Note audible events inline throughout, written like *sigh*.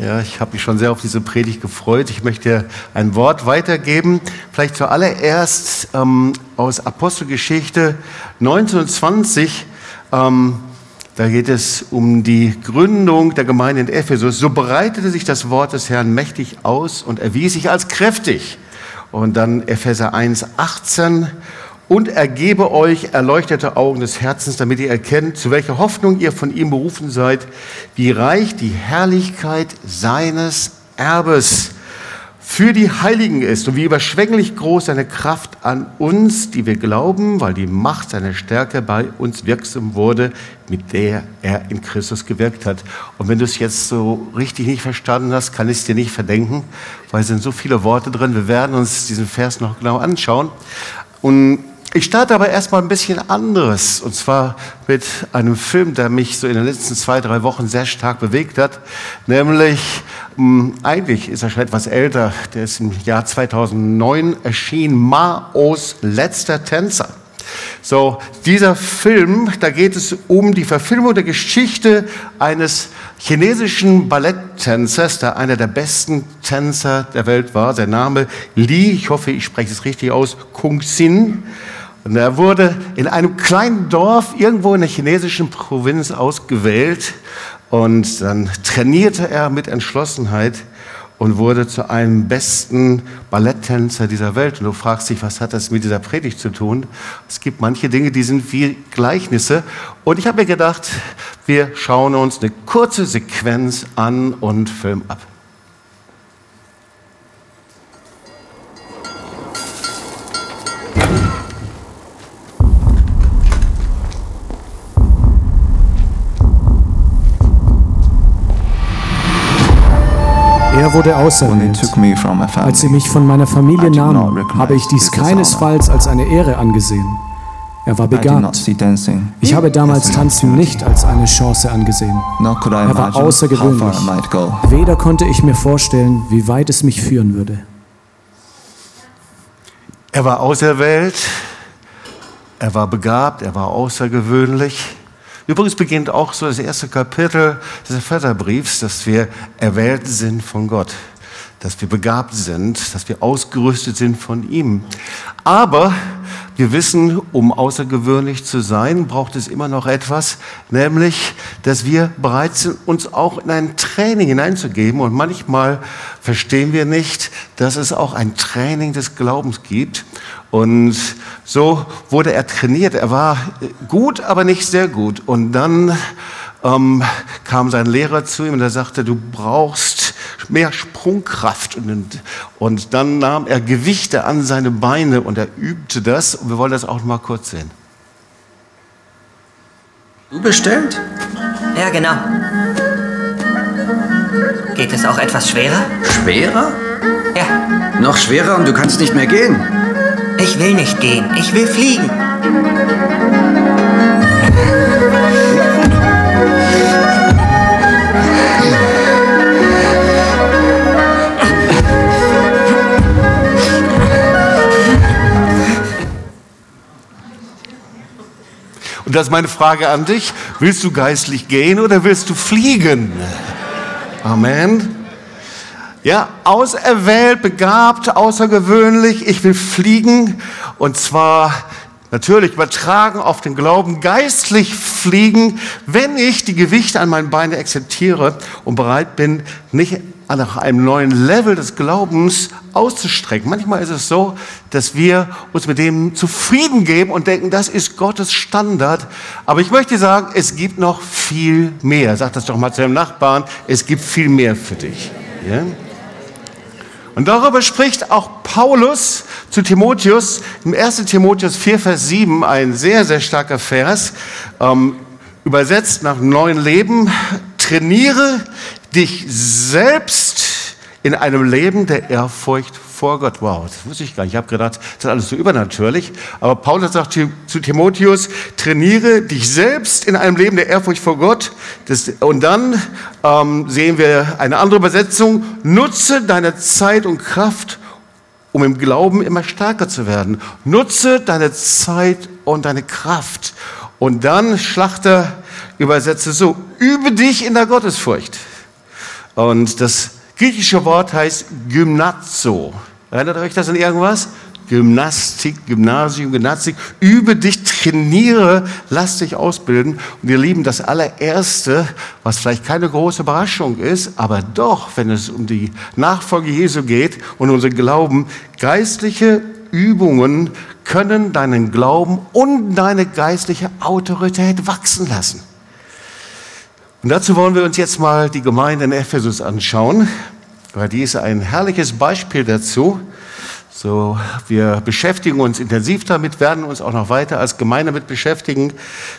Ja, ich habe mich schon sehr auf diese Predigt gefreut. Ich möchte ein Wort weitergeben. Vielleicht zuallererst ähm, aus Apostelgeschichte 1920. Ähm, da geht es um die Gründung der Gemeinde in Ephesus. So breitete sich das Wort des Herrn mächtig aus und erwies sich als kräftig. Und dann Epheser 1, 18 und er gebe euch erleuchtete Augen des Herzens, damit ihr erkennt, zu welcher Hoffnung ihr von ihm berufen seid, wie reich die Herrlichkeit seines Erbes für die Heiligen ist und wie überschwänglich groß seine Kraft an uns, die wir glauben, weil die Macht seiner Stärke bei uns wirksam wurde, mit der er in Christus gewirkt hat. Und wenn du es jetzt so richtig nicht verstanden hast, kann ich es dir nicht verdenken, weil es sind so viele Worte drin. Wir werden uns diesen Vers noch genau anschauen. Und ich starte aber erstmal ein bisschen anderes, und zwar mit einem Film, der mich so in den letzten zwei, drei Wochen sehr stark bewegt hat, nämlich, mh, hm, eigentlich ist er schon etwas älter, der ist im Jahr 2009 erschienen, Maos letzter Tänzer. So, dieser Film, da geht es um die Verfilmung der Geschichte eines chinesischen Balletttänzers, der einer der besten Tänzer der Welt war. Sein Name Li, ich hoffe, ich spreche es richtig aus, Kung Sin. Und er wurde in einem kleinen Dorf irgendwo in der chinesischen Provinz ausgewählt und dann trainierte er mit Entschlossenheit und wurde zu einem besten Balletttänzer dieser Welt. Und du fragst dich, was hat das mit dieser Predigt zu tun? Es gibt manche Dinge, die sind wie Gleichnisse. Und ich habe mir gedacht, wir schauen uns eine kurze Sequenz an und filmen ab. Wurde auserwählt. Als sie mich von meiner Familie nahmen, habe ich dies keinesfalls als eine Ehre angesehen. Er war begabt. Ich habe damals Tanzen nicht als eine Chance angesehen. Er war außergewöhnlich. Weder konnte ich mir vorstellen, wie weit es mich führen würde. Er war auserwählt, er war begabt, er war außergewöhnlich. Übrigens beginnt auch so das erste Kapitel des Epheserbriefs, dass wir erwählt sind von Gott, dass wir begabt sind, dass wir ausgerüstet sind von ihm. Aber wir wissen, um außergewöhnlich zu sein, braucht es immer noch etwas, nämlich, dass wir bereit sind, uns auch in ein Training hineinzugeben. Und manchmal verstehen wir nicht, dass es auch ein Training des Glaubens gibt. Und so wurde er trainiert. Er war gut, aber nicht sehr gut. Und dann ähm, kam sein Lehrer zu ihm und er sagte, du brauchst mehr Sprungkraft. Und, und dann nahm er Gewichte an seine Beine und er übte das. Und wir wollen das auch mal kurz sehen. Du bestellt? Ja, genau. Geht es auch etwas schwerer? Schwerer? Ja. Noch schwerer und du kannst nicht mehr gehen. Ich will nicht gehen, ich will fliegen. Und das ist meine Frage an dich. Willst du geistlich gehen oder willst du fliegen? Amen. Ja, auserwählt, begabt, außergewöhnlich. Ich will fliegen und zwar natürlich übertragen auf den Glauben, geistlich fliegen, wenn ich die Gewichte an meinen Beinen akzeptiere und bereit bin, nicht nach einem neuen Level des Glaubens auszustrecken. Manchmal ist es so, dass wir uns mit dem zufrieden geben und denken, das ist Gottes Standard. Aber ich möchte sagen, es gibt noch viel mehr. Sag das doch mal zu deinem Nachbarn, es gibt viel mehr für dich. Ja? Und darüber spricht auch Paulus zu Timotheus im 1. Timotheus 4, Vers 7, ein sehr, sehr starker Vers, ähm, übersetzt nach neuen Leben. Trainiere dich selbst in einem Leben der Ehrfurcht vor Gott. Wow, das wusste ich gar nicht. Ich habe gedacht, das ist alles so übernatürlich. Aber Paulus sagt zu Timotheus, trainiere dich selbst in einem Leben der Ehrfurcht vor Gott. Das, und dann ähm, sehen wir eine andere Übersetzung. Nutze deine Zeit und Kraft, um im Glauben immer stärker zu werden. Nutze deine Zeit und deine Kraft. Und dann, Schlachter übersetze so, übe dich in der Gottesfurcht. Und das griechische Wort heißt Gymnazo. Erinnert euch das an irgendwas? Gymnastik, Gymnasium, Gymnastik. Übe dich, trainiere, lass dich ausbilden. Und ihr Lieben, das allererste, was vielleicht keine große Überraschung ist, aber doch, wenn es um die Nachfolge Jesu geht und unseren Glauben, geistliche Übungen können deinen Glauben und deine geistliche Autorität wachsen lassen. Und dazu wollen wir uns jetzt mal die Gemeinde in Ephesus anschauen, weil die ist ein herrliches Beispiel dazu. So, wir beschäftigen uns intensiv damit, werden uns auch noch weiter als Gemeinde mit beschäftigen.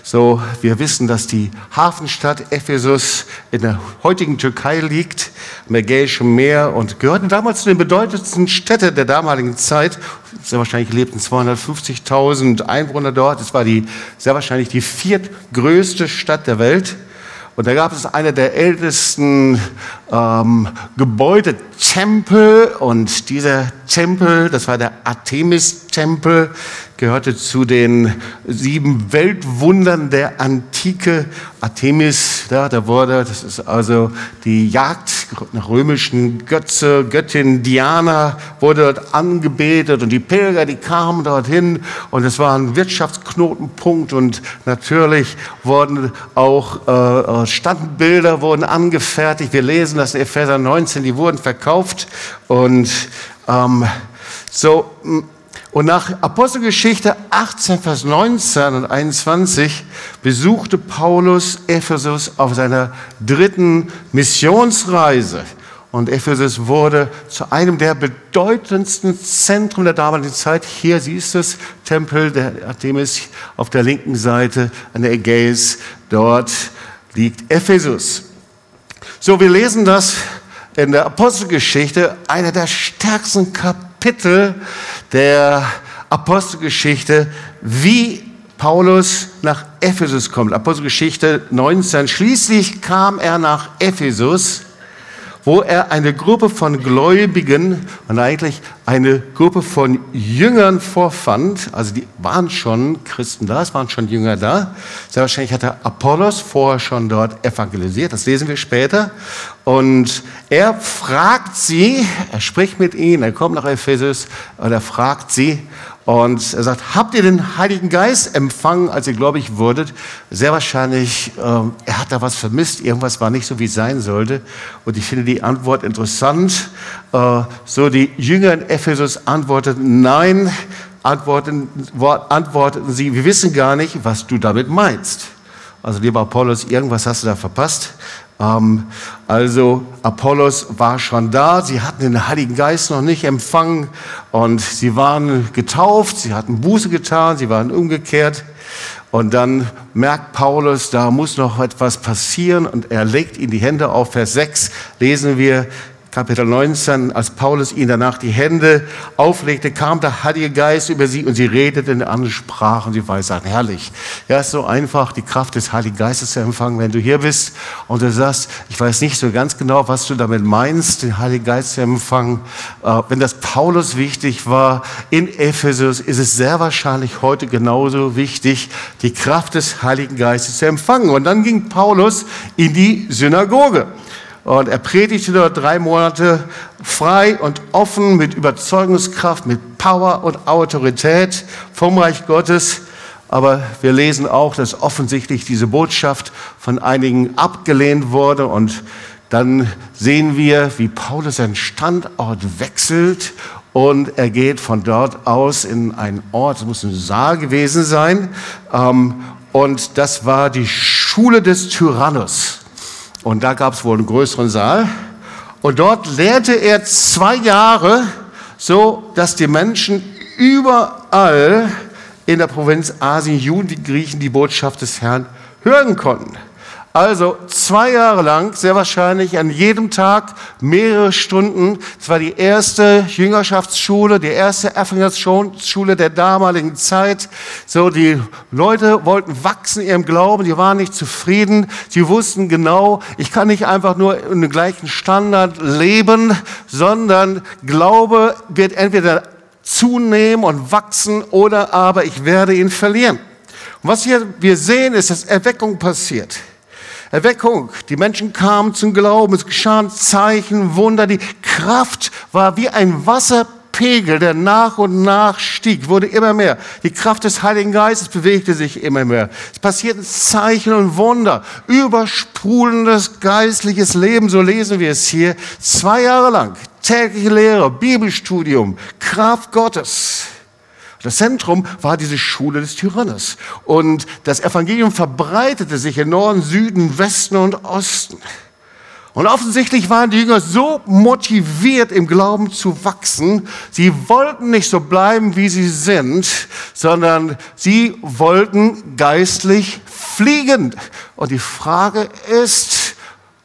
So, wir wissen, dass die Hafenstadt Ephesus in der heutigen Türkei liegt, am Ägäischen Meer und gehörte damals zu den bedeutendsten Städten der damaligen Zeit. Sehr wahrscheinlich lebten 250.000 Einwohner dort. Es war die, sehr wahrscheinlich die viertgrößte Stadt der Welt. Und da gab es eine der ältesten ähm, Gebäude, Tempel. Und dieser Tempel, das war der Artemis-Tempel, gehörte zu den sieben Weltwundern der Antike. Artemis, ja, da wurde, das ist also die Jagd nach römischen Götze, Göttin Diana wurde dort angebetet und die Pilger, die kamen dorthin und es war ein Wirtschaftsknotenpunkt und natürlich wurden auch äh, Standbilder wurden angefertigt. Wir lesen das in Epheser 19, die wurden verkauft und ähm, so und nach Apostelgeschichte 18, Vers 19 und 21 besuchte Paulus Ephesus auf seiner dritten Missionsreise. Und Ephesus wurde zu einem der bedeutendsten Zentren der damaligen Zeit. Hier siehst du es, Tempel der Artemis auf der linken Seite an der Ägäis. Dort liegt Ephesus. So, wir lesen das in der Apostelgeschichte, einer der stärksten Kapitel der Apostelgeschichte, wie Paulus nach Ephesus kommt. Apostelgeschichte 19. Schließlich kam er nach Ephesus wo er eine Gruppe von Gläubigen und eigentlich eine Gruppe von Jüngern vorfand. Also die waren schon Christen da, es waren schon Jünger da. Sehr wahrscheinlich hat der Apollos vorher schon dort evangelisiert, das lesen wir später. Und er fragt sie, er spricht mit ihnen, er kommt nach Ephesus und er fragt sie, und er sagt, habt ihr den Heiligen Geist empfangen, als ihr gläubig wurdet? Sehr wahrscheinlich, äh, er hat da was vermisst, irgendwas war nicht so, wie es sein sollte. Und ich finde die Antwort interessant. Äh, so die Jünger in Ephesus antworteten, nein, antworten, antworteten sie, wir wissen gar nicht, was du damit meinst. Also lieber Apollos, irgendwas hast du da verpasst. Ähm, also Apollos war schon da, sie hatten den Heiligen Geist noch nicht empfangen und sie waren getauft, sie hatten Buße getan, sie waren umgekehrt. Und dann merkt Paulus, da muss noch etwas passieren und er legt ihnen die Hände auf. Vers 6 lesen wir, Kapitel 19, als Paulus ihnen danach die Hände auflegte, kam der Heilige Geist über sie und sie redeten in anderen Sprachen. Sie weissagten, herrlich. Ja, ist so einfach, die Kraft des Heiligen Geistes zu empfangen, wenn du hier bist und du sagst, ich weiß nicht so ganz genau, was du damit meinst, den Heiligen Geist zu empfangen. Äh, wenn das Paulus wichtig war in Ephesus, ist es sehr wahrscheinlich heute genauso wichtig, die Kraft des Heiligen Geistes zu empfangen. Und dann ging Paulus in die Synagoge. Und er predigte dort drei Monate frei und offen mit Überzeugungskraft, mit Power und Autorität vom Reich Gottes. Aber wir lesen auch, dass offensichtlich diese Botschaft von einigen abgelehnt wurde. Und dann sehen wir, wie Paulus seinen Standort wechselt und er geht von dort aus in einen Ort, es muss ein Saal gewesen sein. Ähm, und das war die Schule des Tyrannus. Und da gab es wohl einen größeren Saal. Und dort lehrte er zwei Jahre, so dass die Menschen überall in der Provinz Asien, Juden wie Griechen, die Botschaft des Herrn hören konnten. Also zwei Jahre lang, sehr wahrscheinlich an jedem Tag mehrere Stunden. Es war die erste Jüngerschaftsschule, die erste Erfahrungsschule der damaligen Zeit. So, die Leute wollten wachsen in ihrem Glauben, die waren nicht zufrieden. Sie wussten genau, ich kann nicht einfach nur in dem gleichen Standard leben, sondern Glaube wird entweder zunehmen und wachsen oder aber ich werde ihn verlieren. Und was hier wir sehen, ist, dass Erweckung passiert. Erweckung. Die Menschen kamen zum Glauben. Es geschahen Zeichen, Wunder. Die Kraft war wie ein Wasserpegel, der nach und nach stieg, wurde immer mehr. Die Kraft des Heiligen Geistes bewegte sich immer mehr. Es passierten Zeichen und Wunder. Übersprudelndes geistliches Leben, so lesen wir es hier. Zwei Jahre lang. Tägliche Lehre, Bibelstudium, Kraft Gottes. Das Zentrum war diese Schule des Tyrannes. Und das Evangelium verbreitete sich in Norden, Süden, Westen und Osten. Und offensichtlich waren die Jünger so motiviert, im Glauben zu wachsen. Sie wollten nicht so bleiben, wie sie sind, sondern sie wollten geistlich fliegen. Und die Frage ist,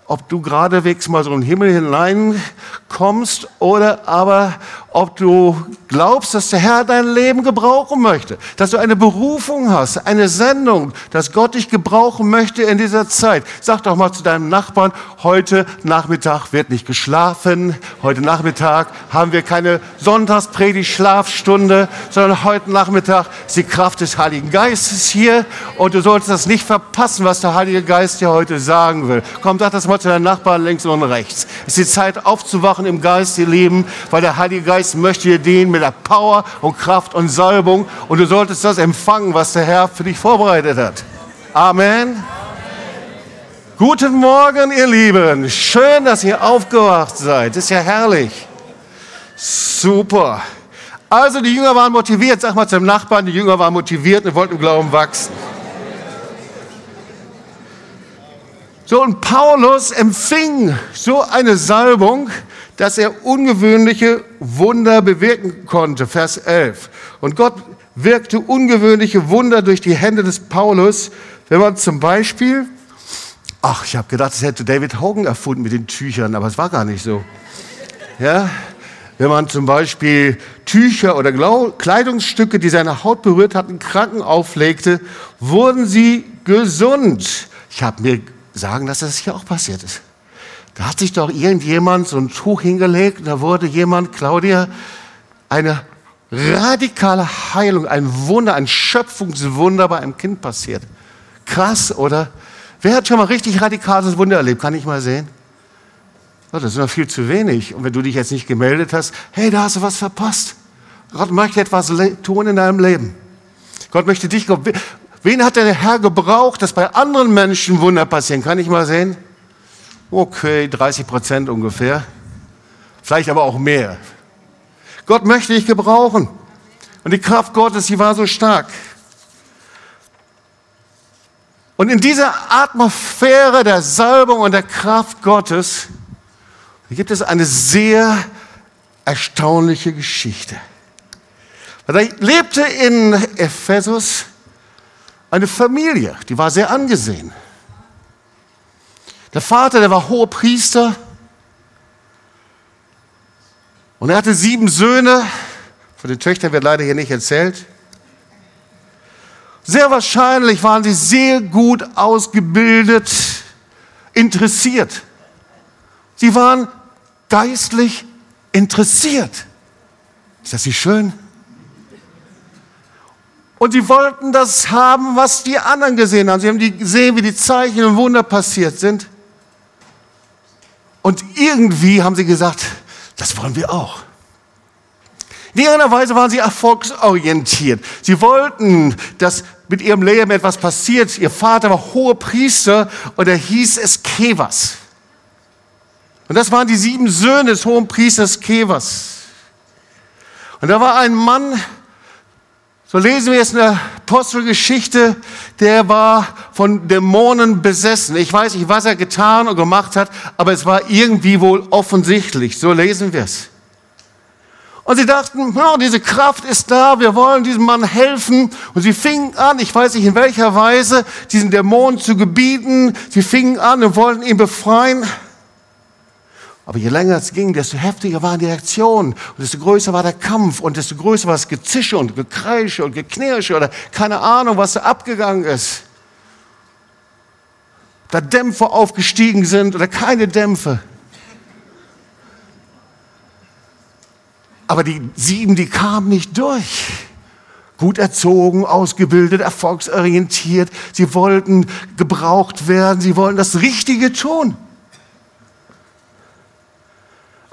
ob du geradewegs mal so in den Himmel hineinkommst oder aber ob du glaubst, dass der Herr dein Leben gebrauchen möchte, dass du eine Berufung hast, eine Sendung, dass Gott dich gebrauchen möchte in dieser Zeit. Sag doch mal zu deinem Nachbarn, heute Nachmittag wird nicht geschlafen, heute Nachmittag haben wir keine Sonntagspredigt Schlafstunde, sondern heute Nachmittag ist die Kraft des Heiligen Geistes hier und du solltest das nicht verpassen, was der Heilige Geist dir heute sagen will. Komm, sag das mal zu deinem Nachbarn links und rechts. Es ist die Zeit aufzuwachen im Geist, ihr Lieben, weil der Heilige Geist Geist möchte dir dienen mit der Power und Kraft und Salbung und du solltest das empfangen, was der Herr für dich vorbereitet hat. Amen. Guten Morgen, ihr Lieben. Schön, dass ihr aufgewacht seid. Ist ja herrlich. Super. Also die Jünger waren motiviert. Sag mal zum Nachbarn, die Jünger waren motiviert und wollten im Glauben wachsen. So, und Paulus empfing so eine Salbung, dass er ungewöhnliche Wunder bewirken konnte. Vers 11. Und Gott wirkte ungewöhnliche Wunder durch die Hände des Paulus, wenn man zum Beispiel, ach, ich habe gedacht, das hätte David Hogan erfunden mit den Tüchern, aber es war gar nicht so. Ja, wenn man zum Beispiel Tücher oder Kleidungsstücke, die seine Haut berührt hatten, Kranken auflegte, wurden sie gesund. Ich habe mir sagen dass das hier auch passiert ist. Da hat sich doch irgendjemand so ein Tuch hingelegt, da wurde jemand, Claudia, eine radikale Heilung, ein Wunder, ein Schöpfungswunder bei einem Kind passiert. Krass, oder? Wer hat schon mal richtig radikales Wunder erlebt? Kann ich mal sehen? Oh, das ist noch viel zu wenig. Und wenn du dich jetzt nicht gemeldet hast, hey, da hast du was verpasst. Gott möchte etwas tun in deinem Leben. Gott möchte dich. Wen hat der Herr gebraucht, dass bei anderen Menschen Wunder passieren? Kann ich mal sehen? Okay, 30 Prozent ungefähr. Vielleicht aber auch mehr. Gott möchte dich gebrauchen. Und die Kraft Gottes, die war so stark. Und in dieser Atmosphäre der Salbung und der Kraft Gottes gibt es eine sehr erstaunliche Geschichte. Da lebte in Ephesus eine Familie, die war sehr angesehen. Der Vater, der war hoher Priester. Und er hatte sieben Söhne. Von den Töchtern wird leider hier nicht erzählt. Sehr wahrscheinlich waren sie sehr gut ausgebildet, interessiert. Sie waren geistlich interessiert. Ist das nicht schön? Und sie wollten das haben, was die anderen gesehen haben. Sie haben gesehen, wie die Zeichen und Wunder passiert sind. Und irgendwie haben sie gesagt, das wollen wir auch. In irgendeiner Weise waren sie erfolgsorientiert. Sie wollten, dass mit ihrem Leben etwas passiert. Ihr Vater war hoher Priester und er hieß es Kevas. Und das waren die sieben Söhne des hohen Priesters Kevas. Und da war ein Mann, so lesen wir in der Apostelgeschichte, der war von Dämonen besessen. Ich weiß nicht, was er getan und gemacht hat, aber es war irgendwie wohl offensichtlich. So lesen wir es. Und sie dachten, oh, diese Kraft ist da, wir wollen diesem Mann helfen. Und sie fingen an, ich weiß nicht in welcher Weise, diesen Dämonen zu gebieten. Sie fingen an und wollten ihn befreien. Aber je länger es ging, desto heftiger waren die Reaktionen und desto größer war der Kampf und desto größer war das Gezische und Gekreische und Geknirsche oder keine Ahnung, was da abgegangen ist. Da Dämpfe aufgestiegen sind oder keine Dämpfe. Aber die sieben, die kamen nicht durch. gut erzogen, ausgebildet, erfolgsorientiert. Sie wollten gebraucht werden, sie wollten das Richtige tun.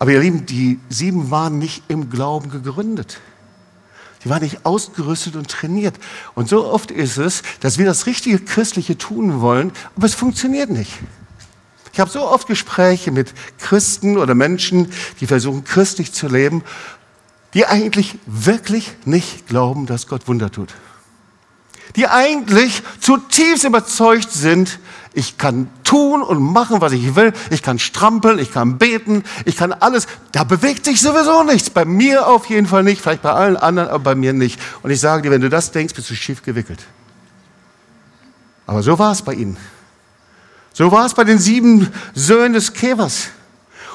Aber ihr Lieben, die sieben waren nicht im Glauben gegründet. Die waren nicht ausgerüstet und trainiert. Und so oft ist es, dass wir das richtige Christliche tun wollen, aber es funktioniert nicht. Ich habe so oft Gespräche mit Christen oder Menschen, die versuchen, christlich zu leben, die eigentlich wirklich nicht glauben, dass Gott Wunder tut. Die eigentlich zutiefst überzeugt sind, ich kann tun und machen, was ich will. Ich kann strampeln, ich kann beten, ich kann alles. Da bewegt sich sowieso nichts. Bei mir auf jeden Fall nicht, vielleicht bei allen anderen, aber bei mir nicht. Und ich sage dir, wenn du das denkst, bist du schief gewickelt. Aber so war es bei ihnen. So war es bei den sieben Söhnen des Kevers.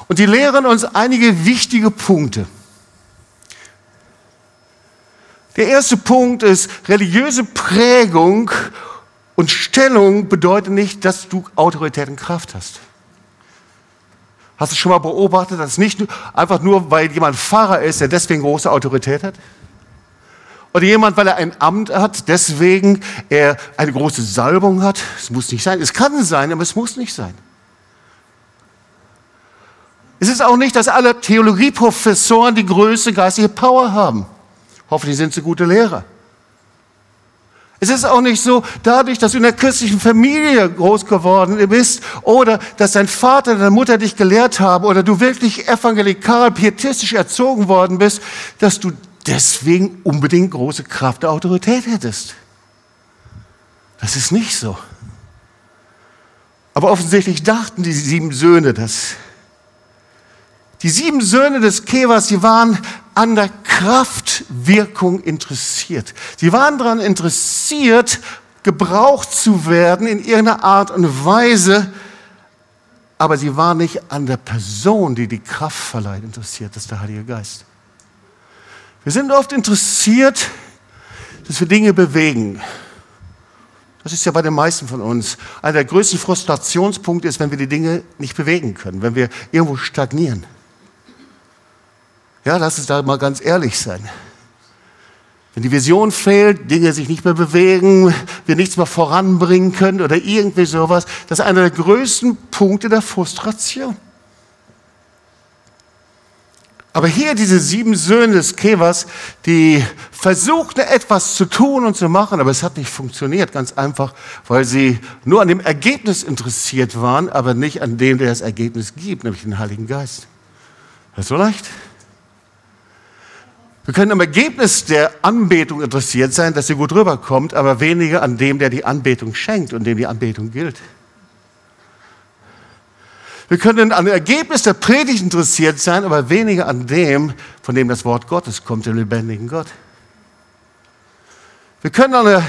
Und die lehren uns einige wichtige Punkte. Der erste Punkt ist religiöse Prägung und Stellung bedeutet nicht, dass du Autorität und Kraft hast. Hast du schon mal beobachtet, dass nicht einfach nur, weil jemand Pfarrer ist, der deswegen große Autorität hat? Oder jemand, weil er ein Amt hat, deswegen er eine große Salbung hat? Es muss nicht sein. Es kann sein, aber es muss nicht sein. Es ist auch nicht, dass alle Theologieprofessoren die größte geistige Power haben. Hoffentlich sind sie gute Lehrer. Es ist auch nicht so, dadurch, dass du in der christlichen Familie groß geworden bist oder dass dein Vater, deine Mutter dich gelehrt haben oder du wirklich evangelikal, pietistisch erzogen worden bist, dass du deswegen unbedingt große Kraft der Autorität hättest. Das ist nicht so. Aber offensichtlich dachten die sieben Söhne das. Die sieben Söhne des Kevers, die waren an der Kraftwirkung interessiert. Sie waren daran interessiert, gebraucht zu werden in irgendeiner Art und Weise, aber sie waren nicht an der Person, die die Kraft verleiht, interessiert, das ist der Heilige Geist. Wir sind oft interessiert, dass wir Dinge bewegen. Das ist ja bei den meisten von uns. Einer der größten Frustrationspunkte ist, wenn wir die Dinge nicht bewegen können, wenn wir irgendwo stagnieren. Ja, lass uns da mal ganz ehrlich sein. Wenn die Vision fehlt, Dinge sich nicht mehr bewegen, wir nichts mehr voranbringen können oder irgendwie sowas, das ist einer der größten Punkte der Frustration. Aber hier diese sieben Söhne des Kevers, die versuchten etwas zu tun und zu machen, aber es hat nicht funktioniert, ganz einfach, weil sie nur an dem Ergebnis interessiert waren, aber nicht an dem, der das Ergebnis gibt, nämlich den Heiligen Geist. Das ist so leicht. Wir können am Ergebnis der Anbetung interessiert sein, dass sie gut rüberkommt, aber weniger an dem, der die Anbetung schenkt und dem die Anbetung gilt. Wir können an dem Ergebnis der Predigt interessiert sein, aber weniger an dem, von dem das Wort Gottes kommt, dem lebendigen Gott. Wir können an dem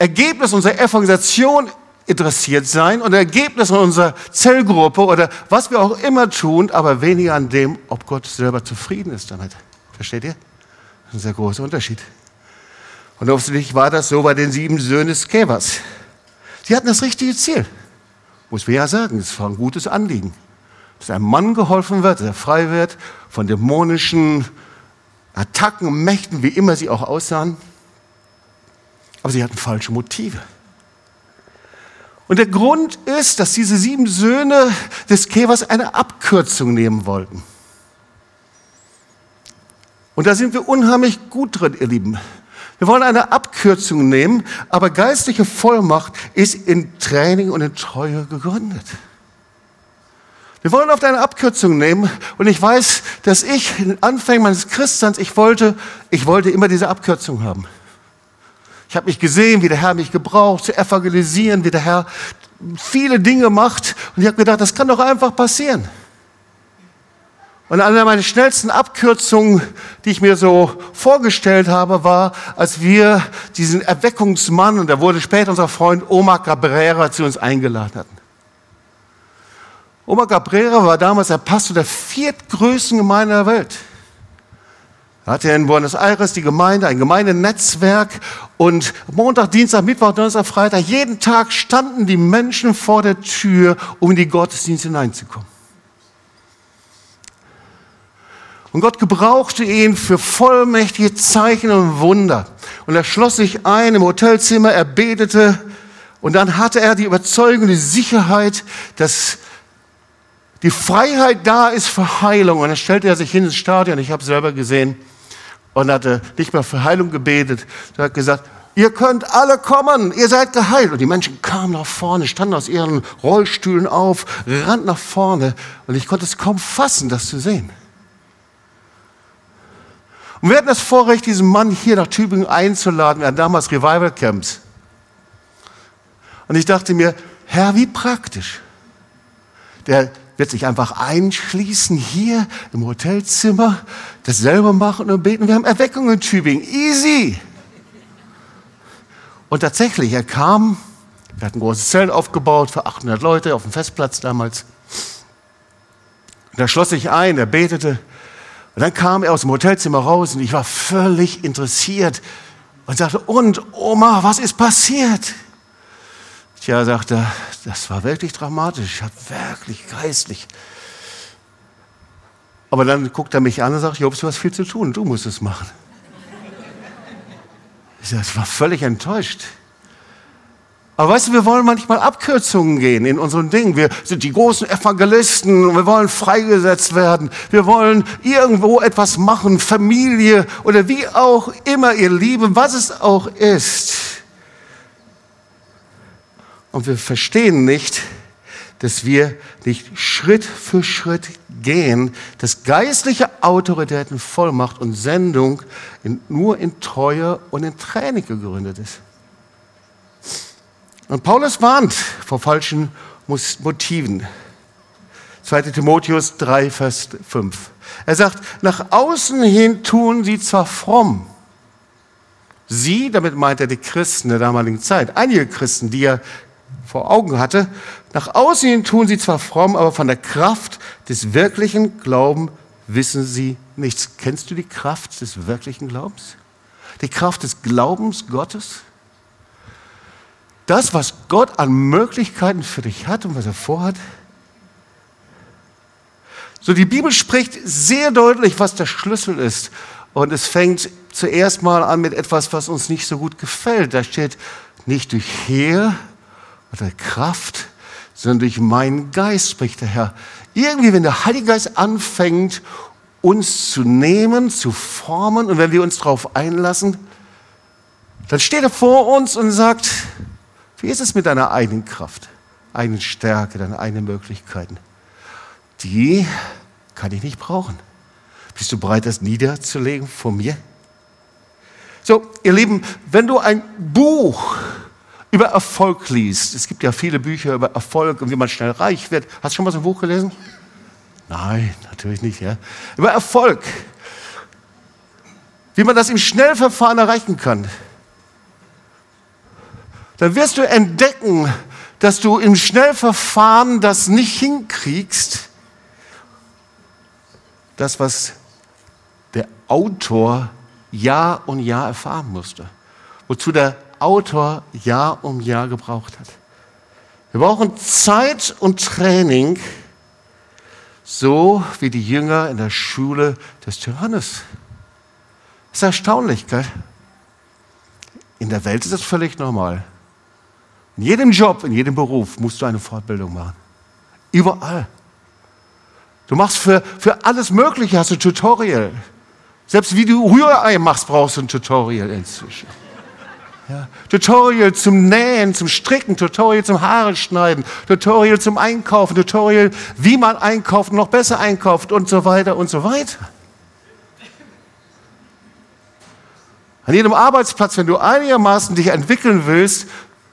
Ergebnis unserer Evangelisation interessiert sein und Ergebnis unserer Zellgruppe oder was wir auch immer tun, aber weniger an dem, ob Gott selber zufrieden ist damit. Versteht ihr? Das ist ein großer Unterschied. Und offensichtlich war das so bei den sieben Söhnen des Käfers. Sie hatten das richtige Ziel. Muss man ja sagen, es war ein gutes Anliegen. Dass einem Mann geholfen wird, dass er frei wird von dämonischen Attacken und Mächten, wie immer sie auch aussahen. Aber sie hatten falsche Motive. Und der Grund ist, dass diese sieben Söhne des Käfers eine Abkürzung nehmen wollten. Und da sind wir unheimlich gut drin, ihr Lieben. Wir wollen eine Abkürzung nehmen, aber geistliche Vollmacht ist in Training und in Treue gegründet. Wir wollen oft eine Abkürzung nehmen und ich weiß, dass ich in Anfängen meines Christseins, ich wollte, ich wollte immer diese Abkürzung haben. Ich habe mich gesehen, wie der Herr mich gebraucht, zu evangelisieren, wie der Herr viele Dinge macht und ich habe gedacht, das kann doch einfach passieren. Und eine meiner schnellsten Abkürzungen, die ich mir so vorgestellt habe, war, als wir diesen Erweckungsmann, und der wurde später unser Freund Omar Cabrera zu uns eingeladen hatten. Omar Cabrera war damals der Pastor der viertgrößten Gemeinde der Welt. Er hatte in Buenos Aires die Gemeinde, ein Gemeindenetzwerk und Montag, Dienstag, Mittwoch, Donnerstag, Freitag, jeden Tag standen die Menschen vor der Tür, um in die Gottesdienste hineinzukommen. Und Gott gebrauchte ihn für vollmächtige Zeichen und Wunder. Und er schloss sich ein im Hotelzimmer, er betete und dann hatte er die Überzeugung, die Sicherheit, dass die Freiheit da ist für Heilung. Und dann stellte er sich hin ins Stadion, ich habe es selber gesehen, und hatte nicht mehr für Heilung gebetet. Er hat gesagt, ihr könnt alle kommen, ihr seid geheilt. Und die Menschen kamen nach vorne, standen aus ihren Rollstühlen auf, rannten nach vorne. Und ich konnte es kaum fassen, das zu sehen. Und wir hatten das Vorrecht, diesen Mann hier nach Tübingen einzuladen. Wir hatten damals Revival Camps. Und ich dachte mir, Herr, wie praktisch. Der wird sich einfach einschließen hier im Hotelzimmer, das selber machen und beten. Wir haben Erweckung in Tübingen. Easy. Und tatsächlich, er kam, wir hatten großes Zelt aufgebaut für 800 Leute auf dem Festplatz damals. Und er schloss sich ein, er betete. Und dann kam er aus dem Hotelzimmer raus und ich war völlig interessiert und sagte, und Oma, was ist passiert? Tja, sagt er, das war wirklich dramatisch, ich habe wirklich geistlich. Aber dann guckt er mich an und sagt, Jobs, du hast viel zu tun, du musst es machen. Ich sag, war völlig enttäuscht. Aber weißt du, wir wollen manchmal Abkürzungen gehen in unseren Dingen. Wir sind die großen Evangelisten und wir wollen freigesetzt werden. Wir wollen irgendwo etwas machen, Familie oder wie auch immer, ihr Lieben, was es auch ist. Und wir verstehen nicht, dass wir nicht Schritt für Schritt gehen, dass geistliche Autorität in Vollmacht und Sendung in, nur in Treue und in Training gegründet ist. Und Paulus warnt vor falschen Motiven. 2. Timotheus 3, Vers 5. Er sagt, nach außen hin tun sie zwar fromm. Sie, damit meint er die Christen der damaligen Zeit, einige Christen, die er vor Augen hatte. Nach außen hin tun sie zwar fromm, aber von der Kraft des wirklichen Glaubens wissen sie nichts. Kennst du die Kraft des wirklichen Glaubens? Die Kraft des Glaubens Gottes? Das, was Gott an Möglichkeiten für dich hat und was er vorhat? So, die Bibel spricht sehr deutlich, was der Schlüssel ist. Und es fängt zuerst mal an mit etwas, was uns nicht so gut gefällt. Da steht nicht durch Heer, oder Kraft, sondern durch meinen Geist, spricht der Herr. Irgendwie, wenn der Heilige Geist anfängt, uns zu nehmen, zu formen, und wenn wir uns darauf einlassen, dann steht er vor uns und sagt, wie ist es mit deiner eigenen Kraft, eigenen Stärke, deinen eigenen Möglichkeiten? Die kann ich nicht brauchen. Bist du bereit, das niederzulegen vor mir? So, ihr Lieben, wenn du ein Buch über Erfolg liest, es gibt ja viele Bücher über Erfolg und wie man schnell reich wird. Hast du schon mal so ein Buch gelesen? Nein, natürlich nicht. Ja? Über Erfolg, wie man das im Schnellverfahren erreichen kann. Dann wirst du entdecken, dass du im Schnellverfahren das nicht hinkriegst. Das, was der Autor Jahr und Jahr erfahren musste. Wozu der Autor Jahr um Jahr gebraucht hat. Wir brauchen Zeit und Training, so wie die Jünger in der Schule des Johannes. Das ist erstaunlich, gell? In der Welt ist das völlig normal. In jedem Job, in jedem Beruf musst du eine Fortbildung machen. Überall. Du machst für, für alles Mögliche, hast du Tutorial. Selbst wie du Rührei machst, brauchst du ein Tutorial inzwischen. Ja. Tutorial zum Nähen, zum Stricken, Tutorial zum Haare schneiden, Tutorial zum Einkaufen, Tutorial, wie man einkauft, noch besser einkauft und so weiter und so weiter. An jedem Arbeitsplatz, wenn du einigermaßen dich entwickeln willst,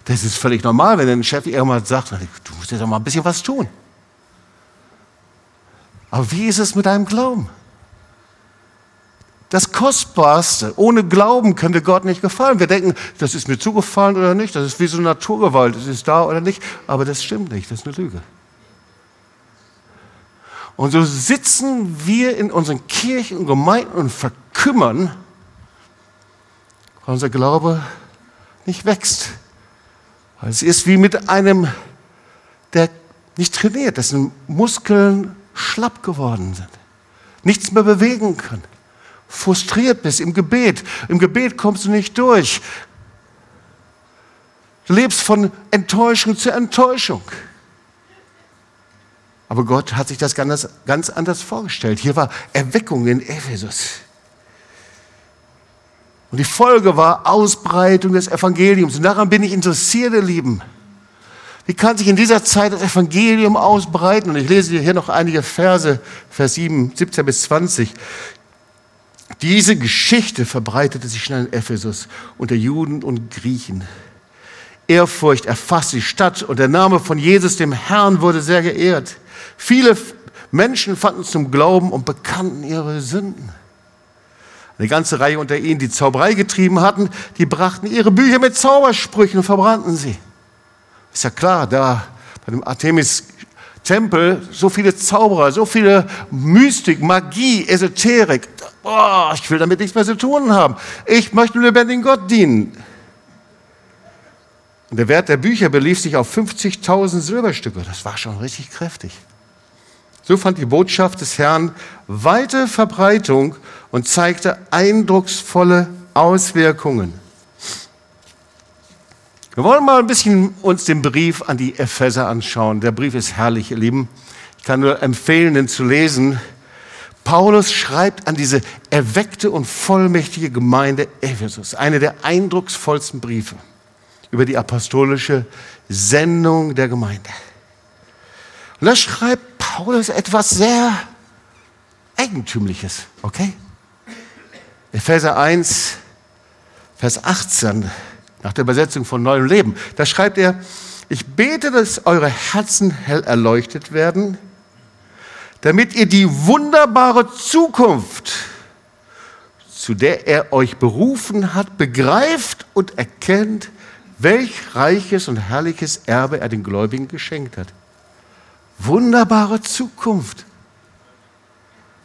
das ist völlig normal, wenn ein Chef irgendwann sagt, du musst jetzt doch mal ein bisschen was tun. Aber wie ist es mit deinem Glauben? das Kostbarste. Ohne Glauben können wir Gott nicht gefallen. Wir denken, das ist mir zugefallen oder nicht. Das ist wie so eine Naturgewalt. Das ist da oder nicht. Aber das stimmt nicht. Das ist eine Lüge. Und so sitzen wir in unseren Kirchen und Gemeinden und verkümmern, weil unser Glaube nicht wächst. Es ist wie mit einem, der nicht trainiert, dessen Muskeln schlapp geworden sind, nichts mehr bewegen kann frustriert bist im Gebet. Im Gebet kommst du nicht durch. Du lebst von Enttäuschung zu Enttäuschung. Aber Gott hat sich das ganz anders vorgestellt. Hier war Erweckung in Ephesus. Und die Folge war Ausbreitung des Evangeliums. Und daran bin ich interessiert, ihr Lieben. Wie kann sich in dieser Zeit das Evangelium ausbreiten? Und ich lese hier noch einige Verse, Vers 7, 17 bis 20. Diese Geschichte verbreitete sich schnell in Ephesus unter Juden und Griechen. Ehrfurcht erfasste die Stadt und der Name von Jesus, dem Herrn, wurde sehr geehrt. Viele Menschen fanden zum Glauben und bekannten ihre Sünden. Eine ganze Reihe unter ihnen, die Zauberei getrieben hatten, die brachten ihre Bücher mit Zaubersprüchen und verbrannten sie. Ist ja klar, da bei dem Artemis-Tempel so viele Zauberer, so viele Mystik, Magie, Esoterik. Oh, ich will damit nichts mehr zu tun haben. Ich möchte dem lebendigen Gott dienen. Und der Wert der Bücher belief sich auf 50.000 Silberstücke. Das war schon richtig kräftig. So fand die Botschaft des Herrn weite Verbreitung und zeigte eindrucksvolle Auswirkungen. Wir wollen mal ein bisschen uns den Brief an die Epheser anschauen. Der Brief ist herrlich, ihr Lieben. Ich kann nur empfehlen, den zu lesen. Paulus schreibt an diese erweckte und vollmächtige Gemeinde Ephesus, eine der eindrucksvollsten Briefe über die apostolische Sendung der Gemeinde. Und da schreibt Paulus etwas sehr Eigentümliches, okay? Epheser 1, Vers 18, nach der Übersetzung von Neuem Leben, da schreibt er, ich bete, dass eure Herzen hell erleuchtet werden, damit ihr die wunderbare Zukunft, zu der er euch berufen hat, begreift und erkennt, welch reiches und herrliches Erbe er den Gläubigen geschenkt hat. Wunderbare Zukunft.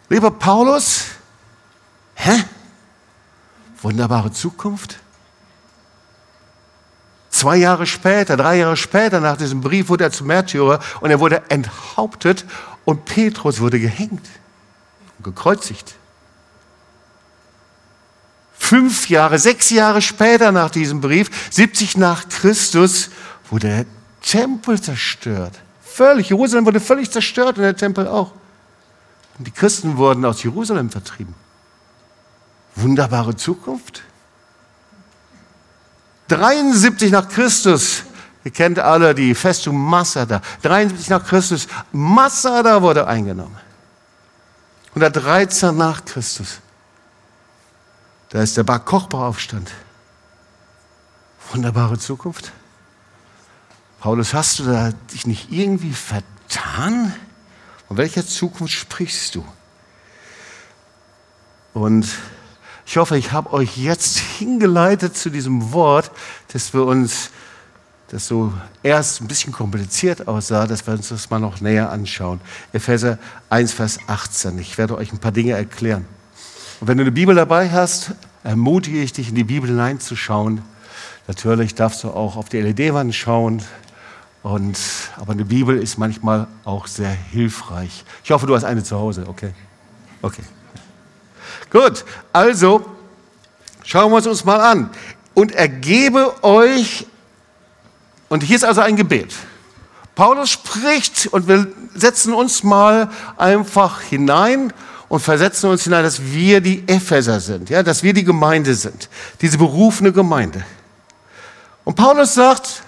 Lieber Paulus, hä? Wunderbare Zukunft? Zwei Jahre später, drei Jahre später nach diesem Brief wurde er zum Märtyrer und er wurde enthauptet und Petrus wurde gehängt und gekreuzigt. Fünf Jahre, sechs Jahre später nach diesem Brief, 70 nach Christus, wurde der Tempel zerstört. Völlig, Jerusalem wurde völlig zerstört und der Tempel auch. Und die Christen wurden aus Jerusalem vertrieben. Wunderbare Zukunft. 73 nach Christus, ihr kennt alle die Festung Massada. 73 nach Christus, Massada wurde eingenommen. 113 nach Christus, da ist der Bar Kochba Aufstand. Wunderbare Zukunft. Paulus, hast du da dich nicht irgendwie vertan? Von welcher Zukunft sprichst du? Und ich hoffe, ich habe euch jetzt *laughs* hingeleitet zu diesem Wort, dass wir uns das so erst ein bisschen kompliziert aussah, dass wir uns das mal noch näher anschauen. Epheser 1, Vers 18. Ich werde euch ein paar Dinge erklären. Und wenn du eine Bibel dabei hast, ermutige ich dich, in die Bibel hineinzuschauen. Natürlich darfst du auch auf die LED-Wand schauen. Und, aber eine Bibel ist manchmal auch sehr hilfreich. Ich hoffe, du hast eine zu Hause, okay? Okay. Gut, also schauen wir es uns mal an. Und ergebe euch, und hier ist also ein Gebet. Paulus spricht und wir setzen uns mal einfach hinein und versetzen uns hinein, dass wir die Epheser sind, ja, dass wir die Gemeinde sind, diese berufene Gemeinde. Und Paulus sagt,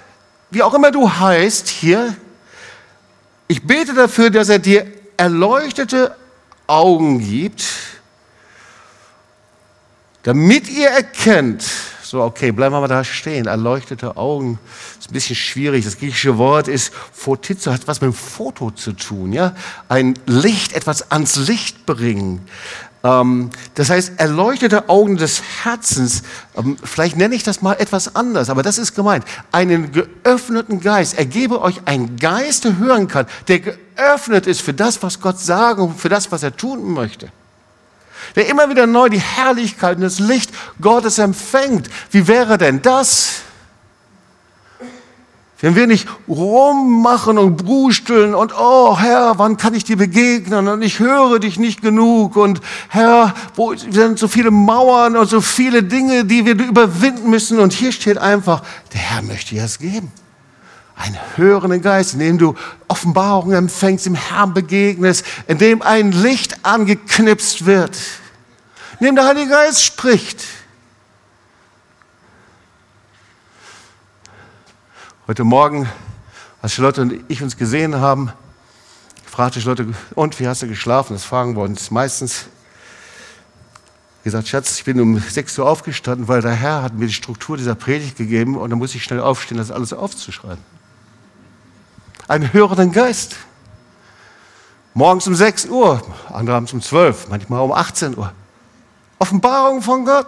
wie auch immer du heißt hier, ich bete dafür, dass er dir erleuchtete Augen gibt, damit ihr erkennt, so, okay, bleiben wir mal da stehen. Erleuchtete Augen ist ein bisschen schwierig. Das griechische Wort ist Fotizo, hat was mit dem Foto zu tun. Ja? Ein Licht, etwas ans Licht bringen. Ähm, das heißt, erleuchtete Augen des Herzens. Ähm, vielleicht nenne ich das mal etwas anders, aber das ist gemeint. Einen geöffneten Geist. Ergebe euch einen Geist, der hören kann, der geöffnet ist für das, was Gott sagt und für das, was er tun möchte der immer wieder neu die Herrlichkeit und das Licht Gottes empfängt. Wie wäre denn das, Wenn wir nicht rummachen und brusteln und, oh Herr, wann kann ich dir begegnen und ich höre dich nicht genug und Herr, wo sind so viele Mauern und so viele Dinge, die wir überwinden müssen und hier steht einfach, der Herr möchte dir das geben. Einen hörenden Geist, in dem du Offenbarungen empfängst, im Herrn begegnest, in dem ein Licht angeknipst wird, in dem der Heilige Geist spricht. Heute Morgen, als Charlotte und ich uns gesehen haben, fragte Charlotte, und wie hast du geschlafen? Das fragen wir uns meistens. Gesagt, Schatz, ich bin um 6 Uhr aufgestanden, weil der Herr hat mir die Struktur dieser Predigt gegeben und dann muss ich schnell aufstehen, das alles aufzuschreiben. Einen hörenden Geist. Morgens um 6 Uhr, andere abends um 12, manchmal um 18 Uhr. Offenbarung von Gott.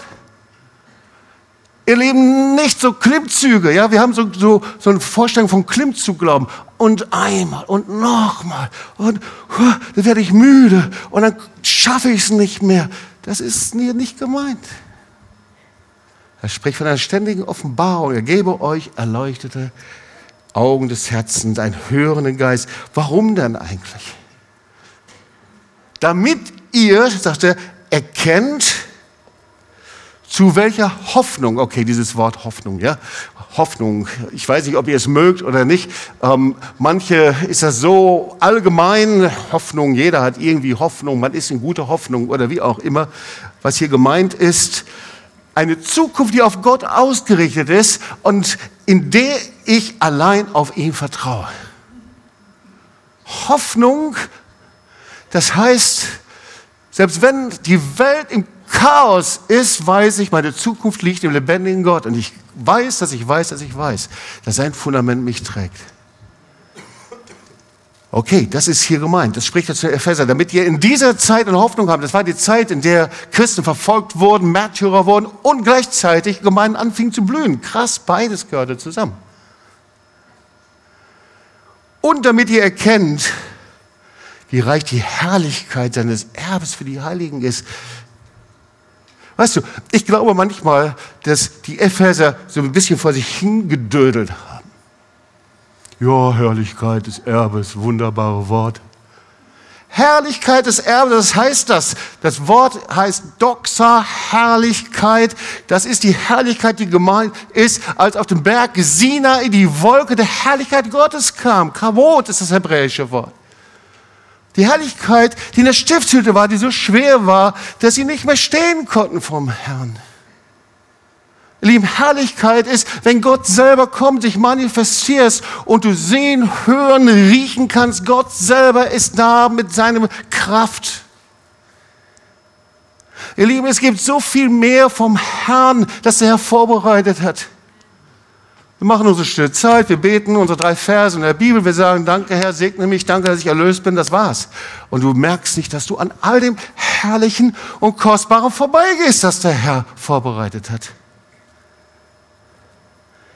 Ihr Lieben, nicht so Klimmzüge. Ja, wir haben so, so, so eine Vorstellung von Klimmzugglauben. Und einmal und nochmal. Und huh, dann werde ich müde. Und dann schaffe ich es nicht mehr. Das ist hier nicht gemeint. Er spricht von einer ständigen Offenbarung. Er gebe euch erleuchtete Augen des Herzens, einen hörenden Geist. Warum denn eigentlich? Damit ihr, sagt er, erkennt, zu welcher Hoffnung, okay, dieses Wort Hoffnung, ja, Hoffnung, ich weiß nicht, ob ihr es mögt oder nicht. Ähm, manche ist das so allgemein, Hoffnung, jeder hat irgendwie Hoffnung, man ist in guter Hoffnung oder wie auch immer. Was hier gemeint ist, eine Zukunft, die auf Gott ausgerichtet ist und in der ich allein auf ihn vertraue. Hoffnung, das heißt, selbst wenn die Welt im Chaos ist, weiß ich, meine Zukunft liegt im lebendigen Gott. Und ich weiß, dass ich weiß, dass ich weiß, dass sein Fundament mich trägt. Okay, das ist hier gemeint. Das spricht jetzt der Epheser, damit ihr in dieser Zeit eine Hoffnung habt. Das war die Zeit, in der Christen verfolgt wurden, Märtyrer wurden und gleichzeitig Gemeinden anfingen zu blühen. Krass, beides gehörte zusammen. Und damit ihr erkennt, wie reich die Herrlichkeit seines Erbes für die Heiligen ist, Weißt du, ich glaube manchmal, dass die Epheser so ein bisschen vor sich hingedödelt haben. Ja, Herrlichkeit des Erbes, wunderbare Wort. Herrlichkeit des Erbes, das heißt das. Das Wort heißt Doxa, Herrlichkeit. Das ist die Herrlichkeit, die gemeint ist, als auf dem Berg Sinai die Wolke der Herrlichkeit Gottes kam. Kavot ist das hebräische Wort. Die Herrlichkeit, die in der Stiftshütte war, die so schwer war, dass sie nicht mehr stehen konnten vom Herrn. Lieben, Herrlichkeit ist, wenn Gott selber kommt, sich manifestierst und du sehen, hören, riechen kannst. Gott selber ist da mit seiner Kraft. Ihr Lieben, es gibt so viel mehr vom Herrn, das er vorbereitet hat. Wir machen unsere stille Zeit, wir beten unsere drei Verse in der Bibel, wir sagen, danke Herr, segne mich, danke, dass ich erlöst bin, das war's. Und du merkst nicht, dass du an all dem Herrlichen und Kostbaren vorbeigehst, das der Herr vorbereitet hat.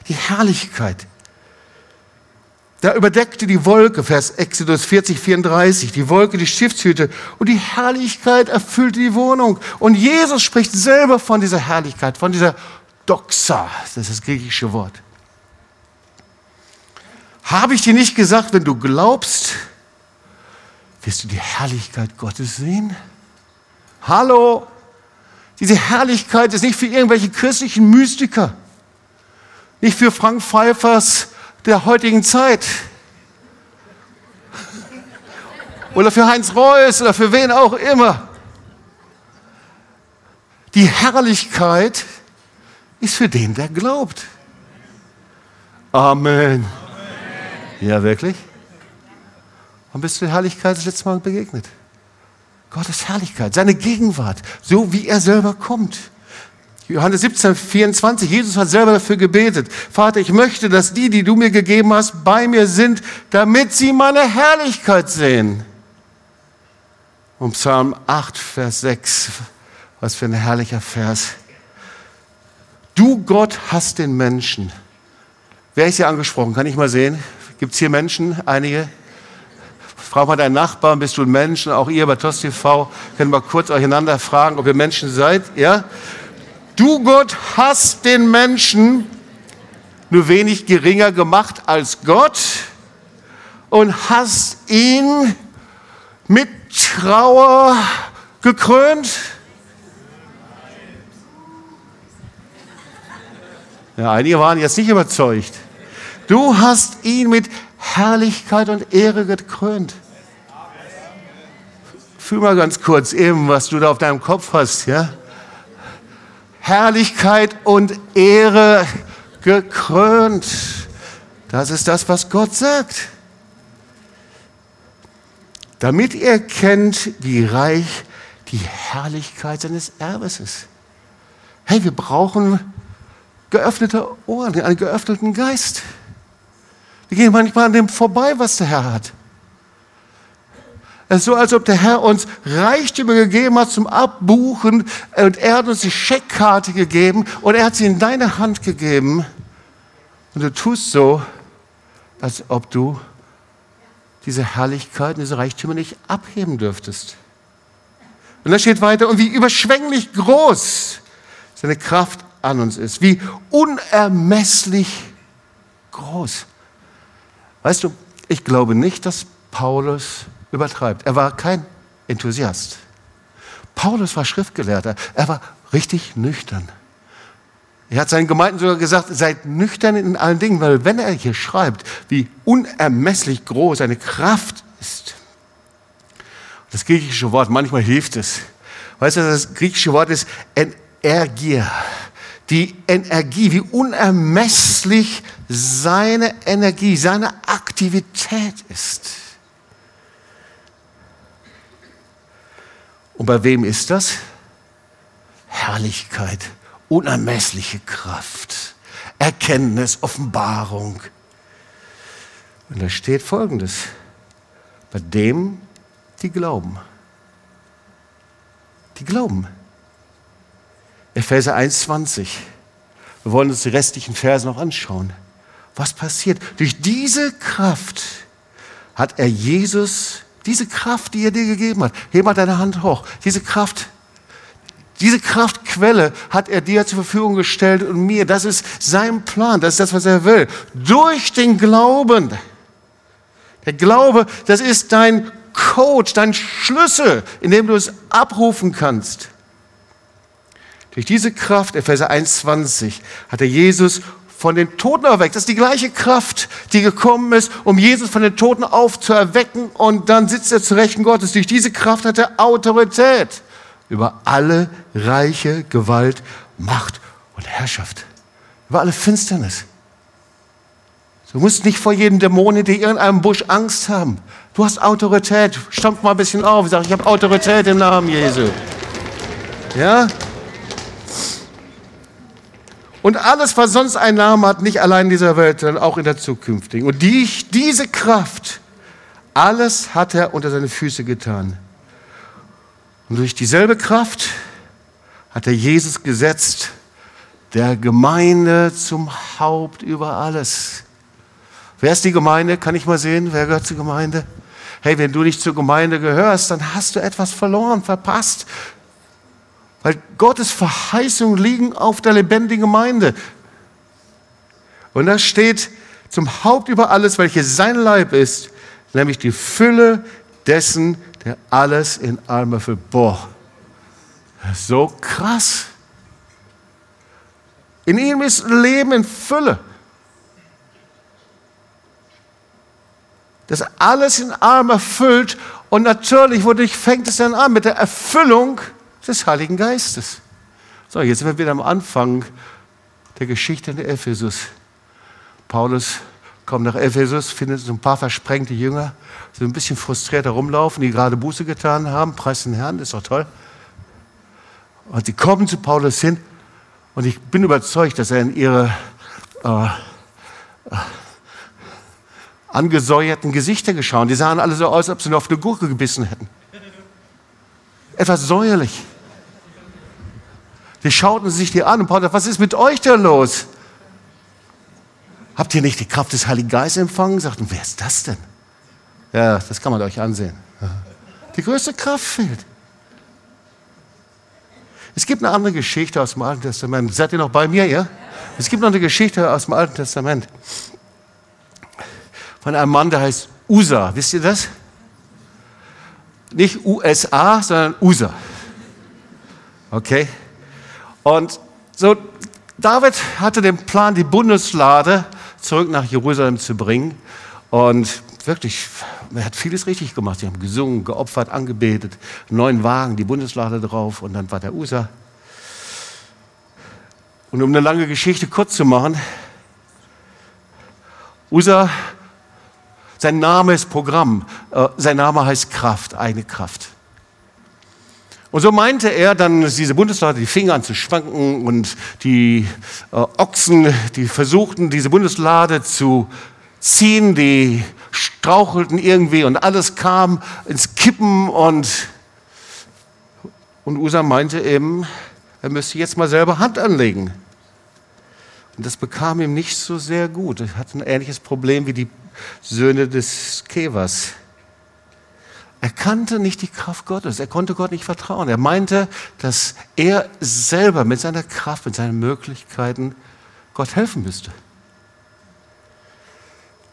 Die Herrlichkeit. Da überdeckte die Wolke, Vers Exodus 40, 34, die Wolke die Stiftshüte und die Herrlichkeit erfüllte die Wohnung. Und Jesus spricht selber von dieser Herrlichkeit, von dieser Doxa, das ist das griechische Wort. Habe ich dir nicht gesagt, wenn du glaubst, wirst du die Herrlichkeit Gottes sehen? Hallo? Diese Herrlichkeit ist nicht für irgendwelche christlichen Mystiker, nicht für Frank Pfeiffers der heutigen Zeit oder für Heinz Reuss oder für wen auch immer. Die Herrlichkeit ist für den, der glaubt. Amen. Ja, wirklich? Wann bist du der Herrlichkeit das letzte Mal begegnet? Gottes Herrlichkeit, seine Gegenwart, so wie er selber kommt. Johannes 17, 24, Jesus hat selber dafür gebetet. Vater, ich möchte, dass die, die du mir gegeben hast, bei mir sind, damit sie meine Herrlichkeit sehen. Und Psalm 8, Vers 6, was für ein herrlicher Vers. Du Gott hast den Menschen. Wer ist hier angesprochen? Kann ich mal sehen? Gibt es hier Menschen? Einige? Frag mal deinen Nachbarn, bist du ein Mensch? Auch ihr bei TOS TV können wir kurz eucheinander fragen, ob ihr Menschen seid. Ja? Du Gott hast den Menschen nur wenig geringer gemacht als Gott und hast ihn mit Trauer gekrönt? Ja, einige waren jetzt nicht überzeugt. Du hast ihn mit Herrlichkeit und Ehre gekrönt. Fühl mal ganz kurz eben, was du da auf deinem Kopf hast, ja? Herrlichkeit und Ehre gekrönt. Das ist das, was Gott sagt. Damit ihr kennt, wie reich die Herrlichkeit seines Erbes ist. Hey, wir brauchen geöffnete Ohren, einen geöffneten Geist. Wir gehen manchmal an dem vorbei, was der Herr hat. Es ist so, als ob der Herr uns Reichtümer gegeben hat zum Abbuchen und er hat uns die Scheckkarte gegeben und er hat sie in deine Hand gegeben und du tust so, als ob du diese Herrlichkeit und diese Reichtümer nicht abheben dürftest. Und da steht weiter, und wie überschwänglich groß seine Kraft an uns ist, wie unermesslich groß. Weißt du, ich glaube nicht, dass Paulus übertreibt. Er war kein Enthusiast. Paulus war Schriftgelehrter. Er war richtig nüchtern. Er hat seinen Gemeinden sogar gesagt, seid nüchtern in allen Dingen, weil wenn er hier schreibt, wie unermesslich groß seine Kraft ist, das griechische Wort, manchmal hilft es. Weißt du, das griechische Wort ist Energia. Die Energie, wie unermesslich seine Energie, seine Aktivität ist. Und bei wem ist das? Herrlichkeit, unermessliche Kraft, Erkenntnis, Offenbarung. Und da steht folgendes, bei dem, die glauben. Die glauben. Epheser 1,20. Wir wollen uns die restlichen Verse noch anschauen. Was passiert? Durch diese Kraft hat er Jesus diese Kraft, die er dir gegeben hat, heb mal deine Hand hoch. Diese Kraft, diese Kraftquelle hat er dir zur Verfügung gestellt und mir. Das ist sein Plan, das ist das, was er will. Durch den Glauben. Der Glaube, das ist dein Code, dein Schlüssel, in dem du es abrufen kannst. Durch diese Kraft, Epheser 1,20, hat er Jesus von den Toten erweckt. Das ist die gleiche Kraft, die gekommen ist, um Jesus von den Toten aufzuerwecken und dann sitzt er zu Rechten Gottes. Durch diese Kraft hat er Autorität über alle Reiche, Gewalt, Macht und Herrschaft. Über alle Finsternis. Du musst nicht vor jedem Dämon in irgendeinem Busch Angst haben. Du hast Autorität. Stampf mal ein bisschen auf. Sag, ich habe Autorität im Namen Jesu. Ja? Und alles, was sonst einen Namen hat, nicht allein in dieser Welt, sondern auch in der zukünftigen. Und die, diese Kraft, alles hat er unter seine Füße getan. Und durch dieselbe Kraft hat er Jesus gesetzt, der Gemeinde zum Haupt über alles. Wer ist die Gemeinde? Kann ich mal sehen, wer gehört zur Gemeinde? Hey, wenn du nicht zur Gemeinde gehörst, dann hast du etwas verloren, verpasst. Weil Gottes Verheißungen liegen auf der lebendigen Gemeinde. Und da steht zum Haupt über alles, welches sein Leib ist, nämlich die Fülle dessen, der alles in allem erfüllt. Boah, so krass. In ihm ist Leben in Fülle. Das alles in allem erfüllt. Und natürlich, wodurch fängt es dann an? Mit der Erfüllung des Heiligen Geistes. So, jetzt sind wir wieder am Anfang der Geschichte in Ephesus. Paulus kommt nach Ephesus, findet so ein paar versprengte Jünger, die ein bisschen frustriert herumlaufen, die gerade Buße getan haben. Preis den Herrn, ist doch toll. Und sie kommen zu Paulus hin und ich bin überzeugt, dass er in ihre äh, äh, angesäuerten Gesichter geschaut. Die sahen alle so aus, als ob sie noch auf eine Gurke gebissen hätten. Etwas säuerlich. Die schauten sich die an und Paulus, was ist mit euch denn los? Habt ihr nicht die Kraft des Heiligen Geistes empfangen? Sagten, wer ist das denn? Ja, das kann man euch ansehen. Die größte Kraft fehlt. Es gibt eine andere Geschichte aus dem Alten Testament. Seid ihr noch bei mir, ja? Es gibt noch eine Geschichte aus dem Alten Testament von einem Mann, der heißt Usa. Wisst ihr das? Nicht USA, sondern USA. Okay? Und so, David hatte den Plan, die Bundeslade zurück nach Jerusalem zu bringen. Und wirklich, er hat vieles richtig gemacht. Sie haben gesungen, geopfert, angebetet, neuen Wagen, die Bundeslade drauf und dann war der USA. Und um eine lange Geschichte kurz zu machen, USA, sein Name ist Programm, äh, sein Name heißt Kraft, eine Kraft. Und so meinte er dann, diese Bundeslade, die Finger an zu schwanken und die äh, Ochsen, die versuchten, diese Bundeslade zu ziehen, die strauchelten irgendwie und alles kam ins Kippen und, und Usa meinte eben, er müsste jetzt mal selber Hand anlegen. Und das bekam ihm nicht so sehr gut. Er hatte ein ähnliches Problem wie die Söhne des Kevers. Er kannte nicht die Kraft Gottes, er konnte Gott nicht vertrauen. Er meinte, dass er selber mit seiner Kraft, mit seinen Möglichkeiten Gott helfen müsste.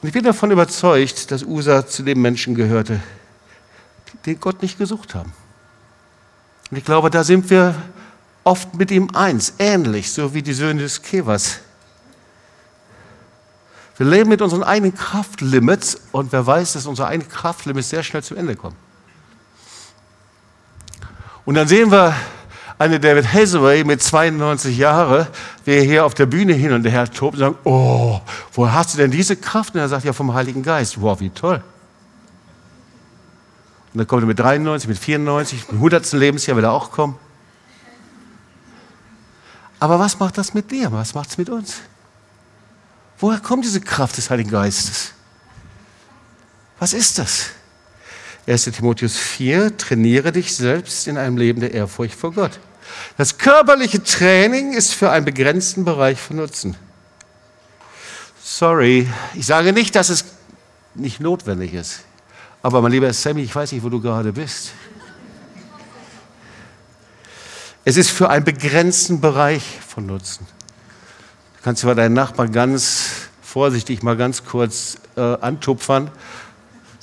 Und ich bin davon überzeugt, dass Usa zu den Menschen gehörte, die Gott nicht gesucht haben. Und ich glaube, da sind wir oft mit ihm eins, ähnlich, so wie die Söhne des Kevers. Wir leben mit unseren eigenen Kraftlimits und wer weiß, dass unsere eigenen Kraftlimits sehr schnell zum Ende kommen. Und dann sehen wir eine David Hathaway mit 92 Jahren, wie er hier auf der Bühne hin und her tobt und sagt, oh, woher hast du denn diese Kraft? Und er sagt, ja, vom Heiligen Geist. Wow, wie toll. Und dann kommt er mit 93, mit 94, mit 100. Lebensjahr will er auch kommen. Aber was macht das mit dir? Was macht es mit uns? Woher kommt diese Kraft des Heiligen Geistes? Was ist das? 1. Timotheus 4, trainiere dich selbst in einem Leben der Ehrfurcht vor Gott. Das körperliche Training ist für einen begrenzten Bereich von Nutzen. Sorry, ich sage nicht, dass es nicht notwendig ist. Aber mein lieber Sammy, ich weiß nicht, wo du gerade bist. Es ist für einen begrenzten Bereich von Nutzen kannst du bei deinen Nachbarn ganz vorsichtig mal ganz kurz äh, antupfern.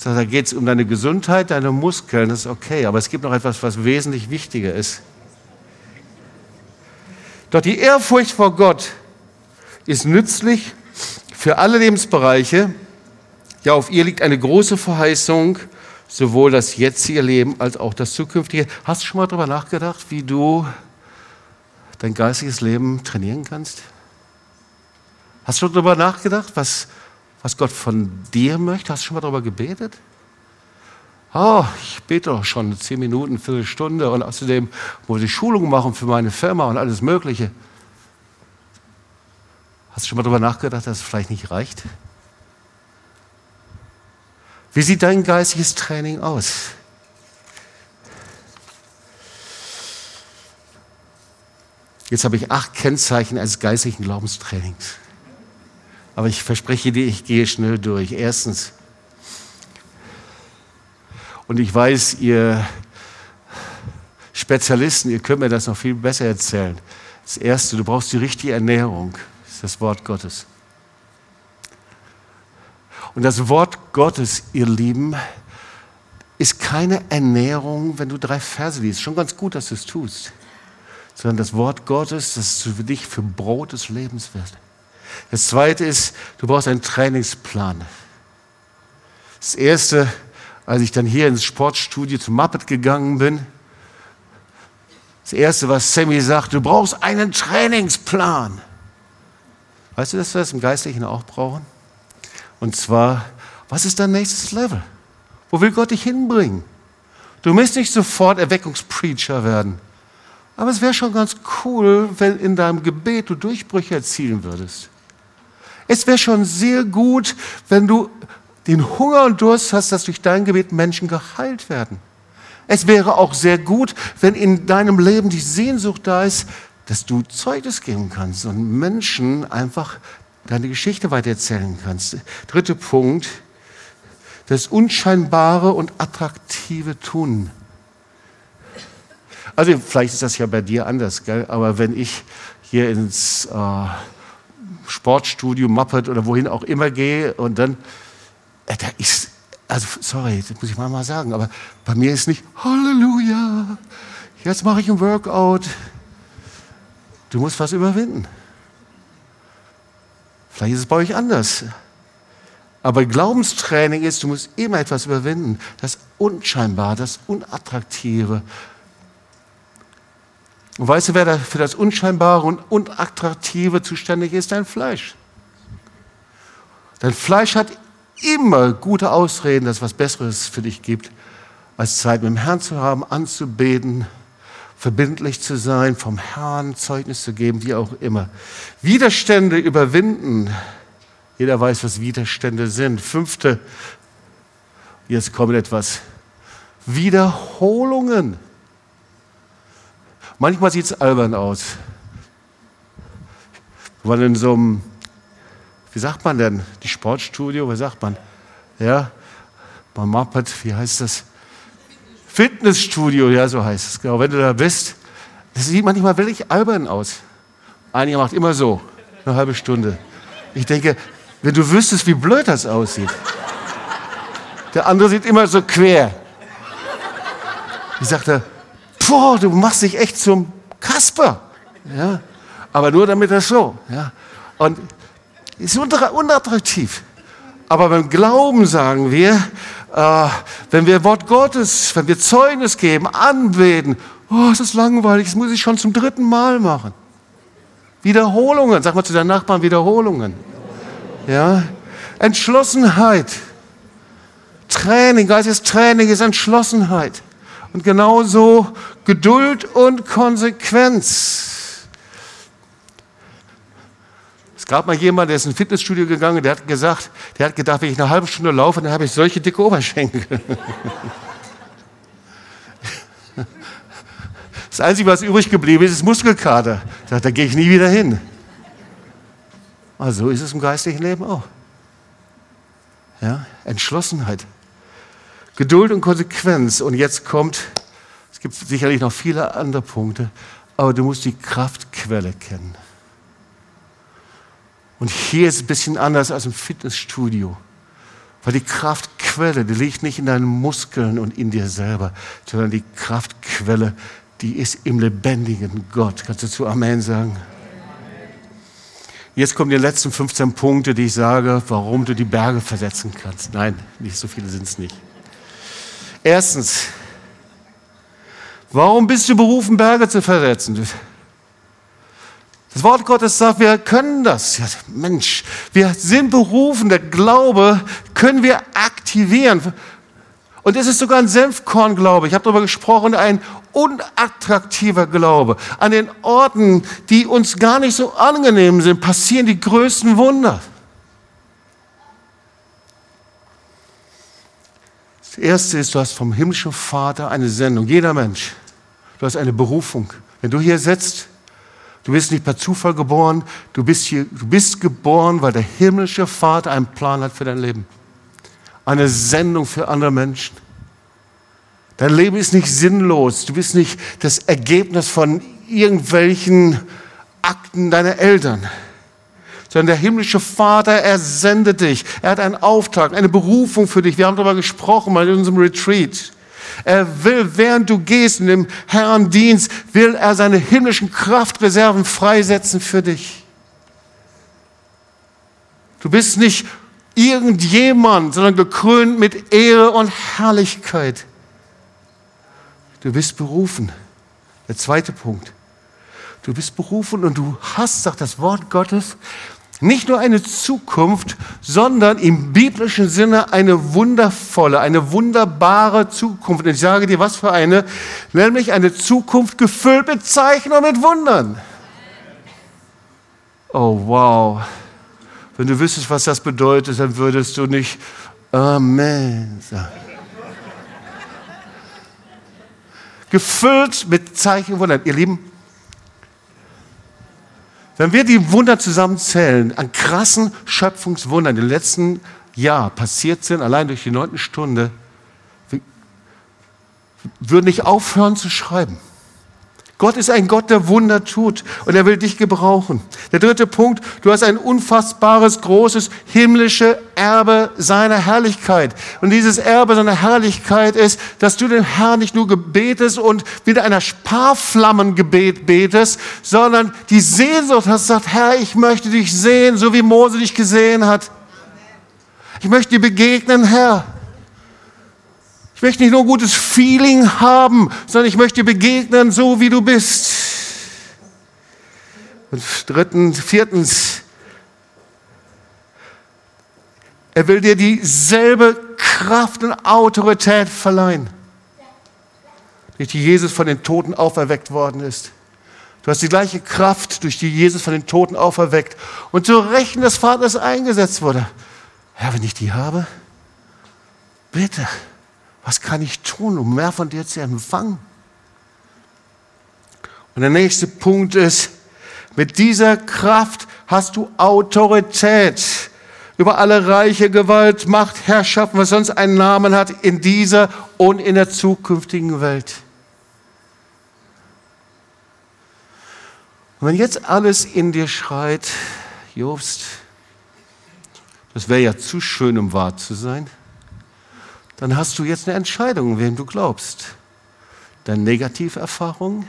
Da geht es um deine Gesundheit, deine Muskeln, das ist okay. Aber es gibt noch etwas, was wesentlich wichtiger ist. Doch die Ehrfurcht vor Gott ist nützlich für alle Lebensbereiche. Ja, auf ihr liegt eine große Verheißung, sowohl das jetzige Leben als auch das zukünftige. Hast du schon mal darüber nachgedacht, wie du dein geistiges Leben trainieren kannst? Hast du darüber nachgedacht, was, was Gott von dir möchte? Hast du schon mal darüber gebetet? Oh, ich bete doch schon zehn Minuten, Viertelstunde und außerdem muss ich Schulungen machen für meine Firma und alles Mögliche. Hast du schon mal darüber nachgedacht, dass es vielleicht nicht reicht? Wie sieht dein geistiges Training aus? Jetzt habe ich acht Kennzeichen eines geistlichen Glaubenstrainings. Aber ich verspreche dir, ich gehe schnell durch. Erstens, und ich weiß, ihr Spezialisten, ihr könnt mir das noch viel besser erzählen. Das Erste, du brauchst die richtige Ernährung, das ist das Wort Gottes. Und das Wort Gottes, ihr Lieben, ist keine Ernährung, wenn du drei Verse liest. Schon ganz gut, dass du es tust. Sondern das Wort Gottes, das für dich für Brot des Lebens wird. Das zweite ist, du brauchst einen Trainingsplan. Das erste, als ich dann hier ins Sportstudio zum Muppet gegangen bin, das erste, was Sammy sagt, du brauchst einen Trainingsplan. Weißt du, dass wir das im Geistlichen auch brauchen? Und zwar, was ist dein nächstes Level? Wo will Gott dich hinbringen? Du musst nicht sofort Erweckungspreacher werden. Aber es wäre schon ganz cool, wenn in deinem Gebet du Durchbrüche erzielen würdest. Es wäre schon sehr gut, wenn du den Hunger und Durst hast, dass durch dein Gebet Menschen geheilt werden. Es wäre auch sehr gut, wenn in deinem Leben die Sehnsucht da ist, dass du Zeugnis geben kannst und Menschen einfach deine Geschichte weitererzählen kannst. Dritter Punkt, das unscheinbare und attraktive Tun. Also vielleicht ist das ja bei dir anders, gell? aber wenn ich hier ins äh, Sportstudio, Muppet oder wohin auch immer gehe und dann, äh, da ist, also sorry, das muss ich mal, mal sagen, aber bei mir ist nicht Halleluja, jetzt mache ich ein Workout. Du musst was überwinden. Vielleicht ist es bei euch anders. Aber Glaubenstraining ist, du musst immer etwas überwinden. Das Unscheinbare, das Unattraktive. Und weißt du, wer da für das Unscheinbare und Unattraktive zuständig ist? Dein Fleisch. Dein Fleisch hat immer gute Ausreden, dass es was Besseres für dich gibt, als Zeit mit dem Herrn zu haben, anzubeten, verbindlich zu sein, vom Herrn Zeugnis zu geben, wie auch immer. Widerstände überwinden jeder weiß, was Widerstände sind. Fünfte, jetzt kommt etwas. Wiederholungen. Manchmal sieht es albern aus. Waren in so einem, wie sagt man denn, die Sportstudio, was sagt man? Ja, beim Muppet, wie heißt das? Fitnessstudio, ja, so heißt es. Genau, wenn du da bist, das sieht manchmal wirklich albern aus. Einiger macht immer so, eine halbe Stunde. Ich denke, wenn du wüsstest, wie blöd das aussieht. Der andere sieht immer so quer. Ich sagte, boah, du machst dich echt zum Kasper. Ja? Aber nur damit das so. Ja? Und ist unattraktiv. Aber beim Glauben sagen wir, äh, wenn wir Wort Gottes, wenn wir Zeugnis geben, anbeten, oh, es ist langweilig, das muss ich schon zum dritten Mal machen. Wiederholungen, sag mal zu deinen Nachbarn Wiederholungen. Ja? Entschlossenheit. Training, geistiges Training ist Entschlossenheit. Und genauso Geduld und Konsequenz. Es gab mal jemand, der ist in ein Fitnessstudio gegangen, der hat gesagt, der hat gedacht, wenn ich eine halbe Stunde laufe, dann habe ich solche dicke Oberschenkel. *laughs* Das Einzige, was übrig geblieben ist, ist Muskelkater. Da, da gehe ich nie wieder hin. Also ist es im geistlichen Leben auch. Ja? Entschlossenheit, Geduld und Konsequenz. Und jetzt kommt, es gibt sicherlich noch viele andere Punkte, aber du musst die Kraftquelle kennen. Und hier ist es ein bisschen anders als im Fitnessstudio. Weil die Kraftquelle, die liegt nicht in deinen Muskeln und in dir selber, sondern die Kraftquelle, die ist im lebendigen Gott. Kannst du zu Amen sagen? Jetzt kommen die letzten 15 Punkte, die ich sage, warum du die Berge versetzen kannst. Nein, nicht so viele sind es nicht. Erstens, warum bist du berufen, Berge zu versetzen? Das Wort Gottes sagt, wir können das. Ja, Mensch, wir sind berufen, der Glaube können wir aktivieren. Und es ist sogar ein Senfkorn-Glaube. Ich habe darüber gesprochen, ein unattraktiver Glaube. An den Orten, die uns gar nicht so angenehm sind, passieren die größten Wunder. Das Erste ist, du hast vom himmlischen Vater eine Sendung. Jeder Mensch. Du hast eine Berufung. Wenn du hier sitzt, du bist nicht per Zufall geboren, du bist, hier, du bist geboren, weil der himmlische Vater einen Plan hat für dein Leben eine Sendung für andere Menschen. Dein Leben ist nicht sinnlos. Du bist nicht das Ergebnis von irgendwelchen Akten deiner Eltern, sondern der himmlische Vater, er sendet dich. Er hat einen Auftrag, eine Berufung für dich. Wir haben darüber gesprochen in unserem Retreat. Er will, während du gehst in dem Herrn Dienst, will er seine himmlischen Kraftreserven freisetzen für dich. Du bist nicht irgendjemand, sondern gekrönt mit Ehre und Herrlichkeit. Du bist berufen. Der zweite Punkt. Du bist berufen und du hast, sagt das Wort Gottes, nicht nur eine Zukunft, sondern im biblischen Sinne eine wundervolle, eine wunderbare Zukunft. Und ich sage dir, was für eine, nämlich eine Zukunft gefüllt mit Zeichen und mit Wundern. Oh, wow. Wenn du wüsstest, was das bedeutet, dann würdest du nicht Amen sagen. Gefüllt mit Zeichen und Wundern. Ihr Lieben, wenn wir die Wunder zusammenzählen, an krassen Schöpfungswundern, die im letzten Jahr passiert sind, allein durch die neunte Stunde, würden nicht aufhören zu schreiben. Gott ist ein Gott, der Wunder tut und er will dich gebrauchen. Der dritte Punkt, du hast ein unfassbares, großes himmlische Erbe seiner Herrlichkeit. Und dieses Erbe seiner Herrlichkeit ist, dass du den Herrn nicht nur gebetest und wieder einer Sparflammengebet betest, sondern die Sehnsucht hast, sagt, Herr, ich möchte dich sehen, so wie Mose dich gesehen hat. Ich möchte dir begegnen, Herr. Ich möchte nicht nur ein gutes Feeling haben, sondern ich möchte begegnen, so wie du bist. Und drittens, viertens, er will dir dieselbe Kraft und Autorität verleihen, durch die Jesus von den Toten auferweckt worden ist. Du hast die gleiche Kraft, durch die Jesus von den Toten auferweckt und zur Rechten des Vaters eingesetzt wurde. Herr, wenn ich die habe, bitte. Was kann ich tun, um mehr von dir zu empfangen? Und der nächste Punkt ist, mit dieser Kraft hast du Autorität über alle Reiche, Gewalt, Macht, Herrschaften, was sonst einen Namen hat, in dieser und in der zukünftigen Welt. Und wenn jetzt alles in dir schreit, Jobst, das wäre ja zu schön, um wahr zu sein, dann hast du jetzt eine Entscheidung, wem du glaubst. Deine Negativerfahrung,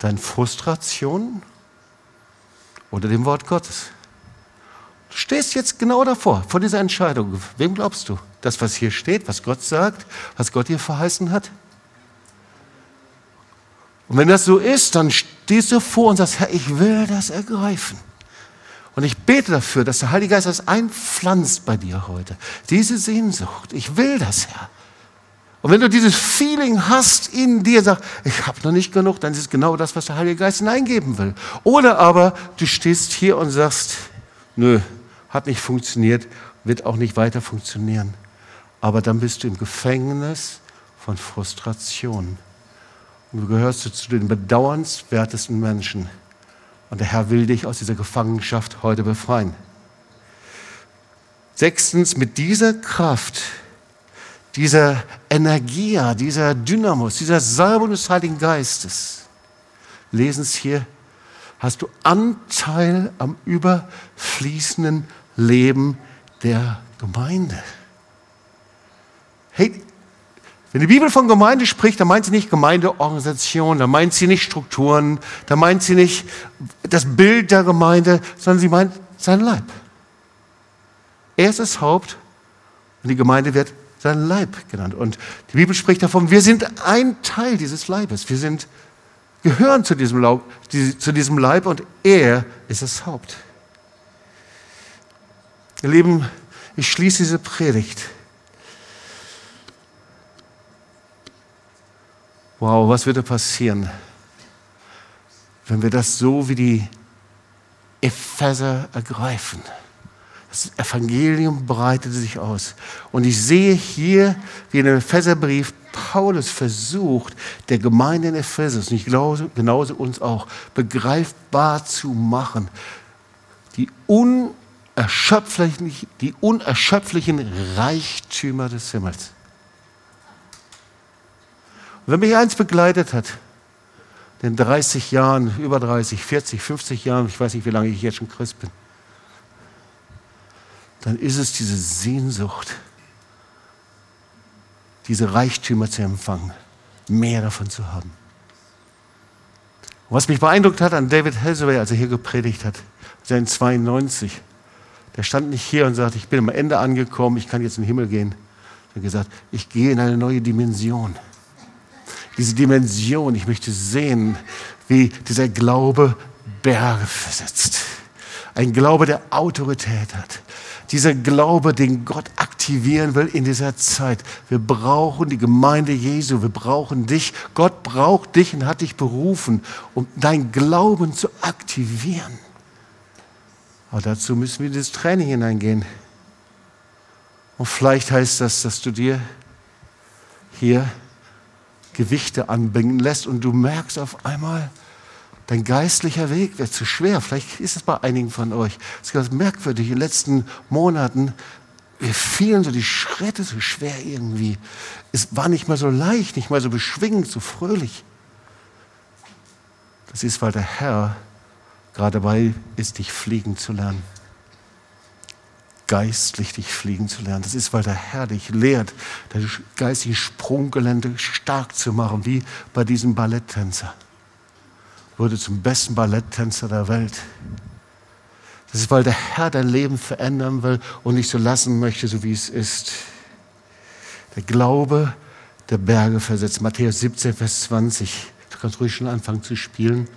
deine Frustration oder dem Wort Gottes. Du stehst jetzt genau davor, vor dieser Entscheidung. Wem glaubst du? Das, was hier steht, was Gott sagt, was Gott dir verheißen hat? Und wenn das so ist, dann stehst du vor und sagst, Herr, ich will das ergreifen. Und ich bete dafür, dass der Heilige Geist das einpflanzt bei dir heute. Diese Sehnsucht. Ich will das, Herr. Und wenn du dieses Feeling hast in dir, sag, ich habe noch nicht genug, dann ist es genau das, was der Heilige Geist hineingeben will. Oder aber du stehst hier und sagst, nö, hat nicht funktioniert, wird auch nicht weiter funktionieren. Aber dann bist du im Gefängnis von Frustration. Und du gehörst zu den bedauernswertesten Menschen. Und der Herr will dich aus dieser Gefangenschaft heute befreien. Sechstens, mit dieser Kraft, dieser Energie, dieser Dynamos, dieser Salbung des Heiligen Geistes, lesen es hier, hast du Anteil am überfließenden Leben der Gemeinde. Hey, wenn die Bibel von Gemeinde spricht, dann meint sie nicht Gemeindeorganisation, dann meint sie nicht Strukturen, dann meint sie nicht das Bild der Gemeinde, sondern sie meint sein Leib. Er ist das Haupt und die Gemeinde wird sein Leib genannt. Und die Bibel spricht davon, wir sind ein Teil dieses Leibes. Wir sind, gehören zu diesem, Laub, zu diesem Leib und er ist das Haupt. Ihr Lieben, ich schließe diese Predigt Wow, was würde passieren, wenn wir das so wie die Epheser ergreifen? Das Evangelium breitete sich aus. Und ich sehe hier, wie in dem Epheserbrief Paulus versucht, der Gemeinde in Ephesus, und ich glaube genauso uns auch, begreifbar zu machen, die unerschöpflichen, die unerschöpflichen Reichtümer des Himmels. Wenn mich eins begleitet hat, in 30 Jahren, über 30, 40, 50 Jahren, ich weiß nicht, wie lange ich jetzt schon Christ bin, dann ist es diese Sehnsucht, diese Reichtümer zu empfangen, mehr davon zu haben. Und was mich beeindruckt hat an David Hasaway, als er hier gepredigt hat, sein 92, der stand nicht hier und sagte, ich bin am Ende angekommen, ich kann jetzt in den Himmel gehen. Er hat gesagt, ich gehe in eine neue Dimension diese Dimension. Ich möchte sehen, wie dieser Glaube Berge versetzt. Ein Glaube, der Autorität hat. Dieser Glaube, den Gott aktivieren will in dieser Zeit. Wir brauchen die Gemeinde Jesu. Wir brauchen dich. Gott braucht dich und hat dich berufen, um dein Glauben zu aktivieren. Aber dazu müssen wir in das Training hineingehen. Und vielleicht heißt das, dass du dir hier Gewichte anbringen lässt und du merkst auf einmal, dein geistlicher Weg wird zu schwer. Vielleicht ist es bei einigen von euch. Es ist ganz merkwürdig. In den letzten Monaten, wir fielen so die Schritte so schwer irgendwie. Es war nicht mehr so leicht, nicht mehr so beschwingend, so fröhlich. Das ist, weil der Herr gerade dabei ist, dich fliegen zu lernen. Geistlich dich fliegen zu lernen. Das ist, weil der Herr dich lehrt, dein geistiges Sprunggelände stark zu machen, wie bei diesem Balletttänzer. Wurde zum besten Balletttänzer der Welt. Das ist, weil der Herr dein Leben verändern will und nicht so lassen möchte, so wie es ist. Der Glaube der Berge versetzt. Matthäus 17, Vers 20. Du kannst ruhig schon anfangen zu spielen.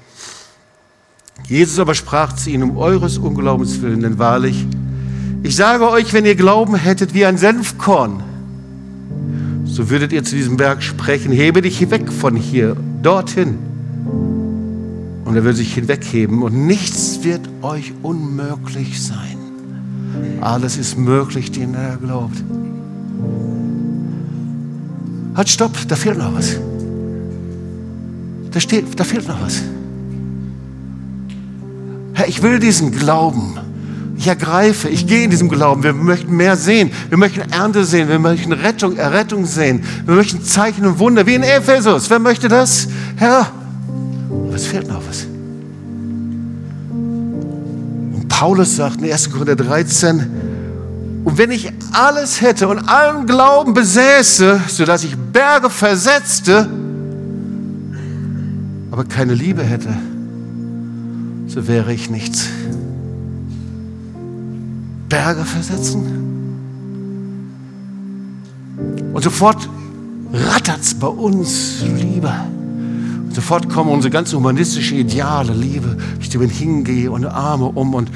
Jesus aber sprach zu ihnen, um eures Unglaubens willen, denn wahrlich, ich sage euch, wenn ihr Glauben hättet wie ein Senfkorn, so würdet ihr zu diesem Berg sprechen, hebe dich weg von hier, dorthin. Und er würde sich hinwegheben und nichts wird euch unmöglich sein. Alles ist möglich, den er glaubt. Halt, stopp, da fehlt noch was. Da, steht, da fehlt noch was. Herr, ich will diesen Glauben. Ich ergreife, ich gehe in diesem Glauben. Wir möchten mehr sehen. Wir möchten Ernte sehen. Wir möchten Rettung, Errettung sehen. Wir möchten Zeichen und Wunder, wie in Ephesus. Wer möchte das? Herr, es fehlt noch was. Und Paulus sagt in 1. Korinther 13, und wenn ich alles hätte und allen Glauben besäße, sodass ich Berge versetzte, aber keine Liebe hätte, so wäre ich nichts. Berge versetzen? Und sofort rattert es bei uns Liebe. Und sofort kommen unsere ganzen humanistischen Ideale, Liebe, ich dir hingehe und Arme um und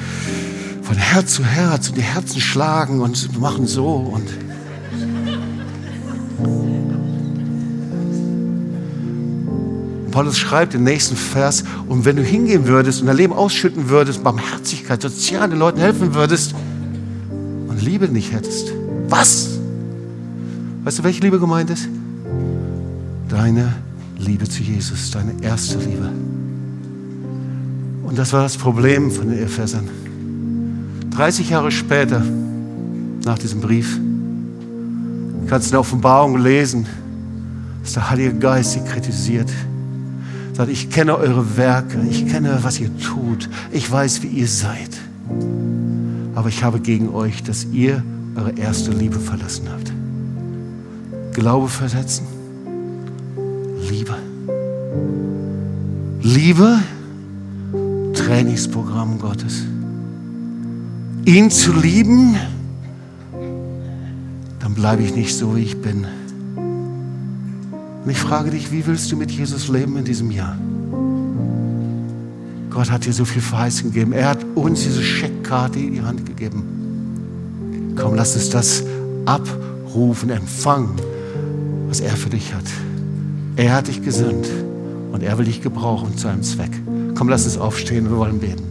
von Herz zu Herz und die Herzen schlagen und machen so und Paulus schreibt im nächsten Vers, und wenn du hingehen würdest und dein Leben ausschütten würdest, Barmherzigkeit, sozial den Leuten helfen würdest Liebe nicht hättest, was? Weißt du, welche Liebe gemeint ist? Deine Liebe zu Jesus, deine erste Liebe. Und das war das Problem von den Ephesern. 30 Jahre später, nach diesem Brief, kannst du in der Offenbarung lesen, dass der Heilige Geist sie kritisiert. Sagt, ich kenne eure Werke, ich kenne, was ihr tut, ich weiß, wie ihr seid. Aber ich habe gegen euch, dass ihr eure erste Liebe verlassen habt. Glaube versetzen, Liebe. Liebe, Trainingsprogramm Gottes ihn zu lieben, dann bleibe ich nicht so, wie ich bin. Und ich frage dich, wie willst du mit Jesus leben in diesem Jahr? Gott hat dir so viel Verheißung gegeben. Er hat uns diese Scheckkarte in die Hand gegeben. Komm, lass uns das abrufen, empfangen, was er für dich hat. Er hat dich gesandt und er will dich gebrauchen zu einem Zweck. Komm, lass uns aufstehen, wir wollen beten.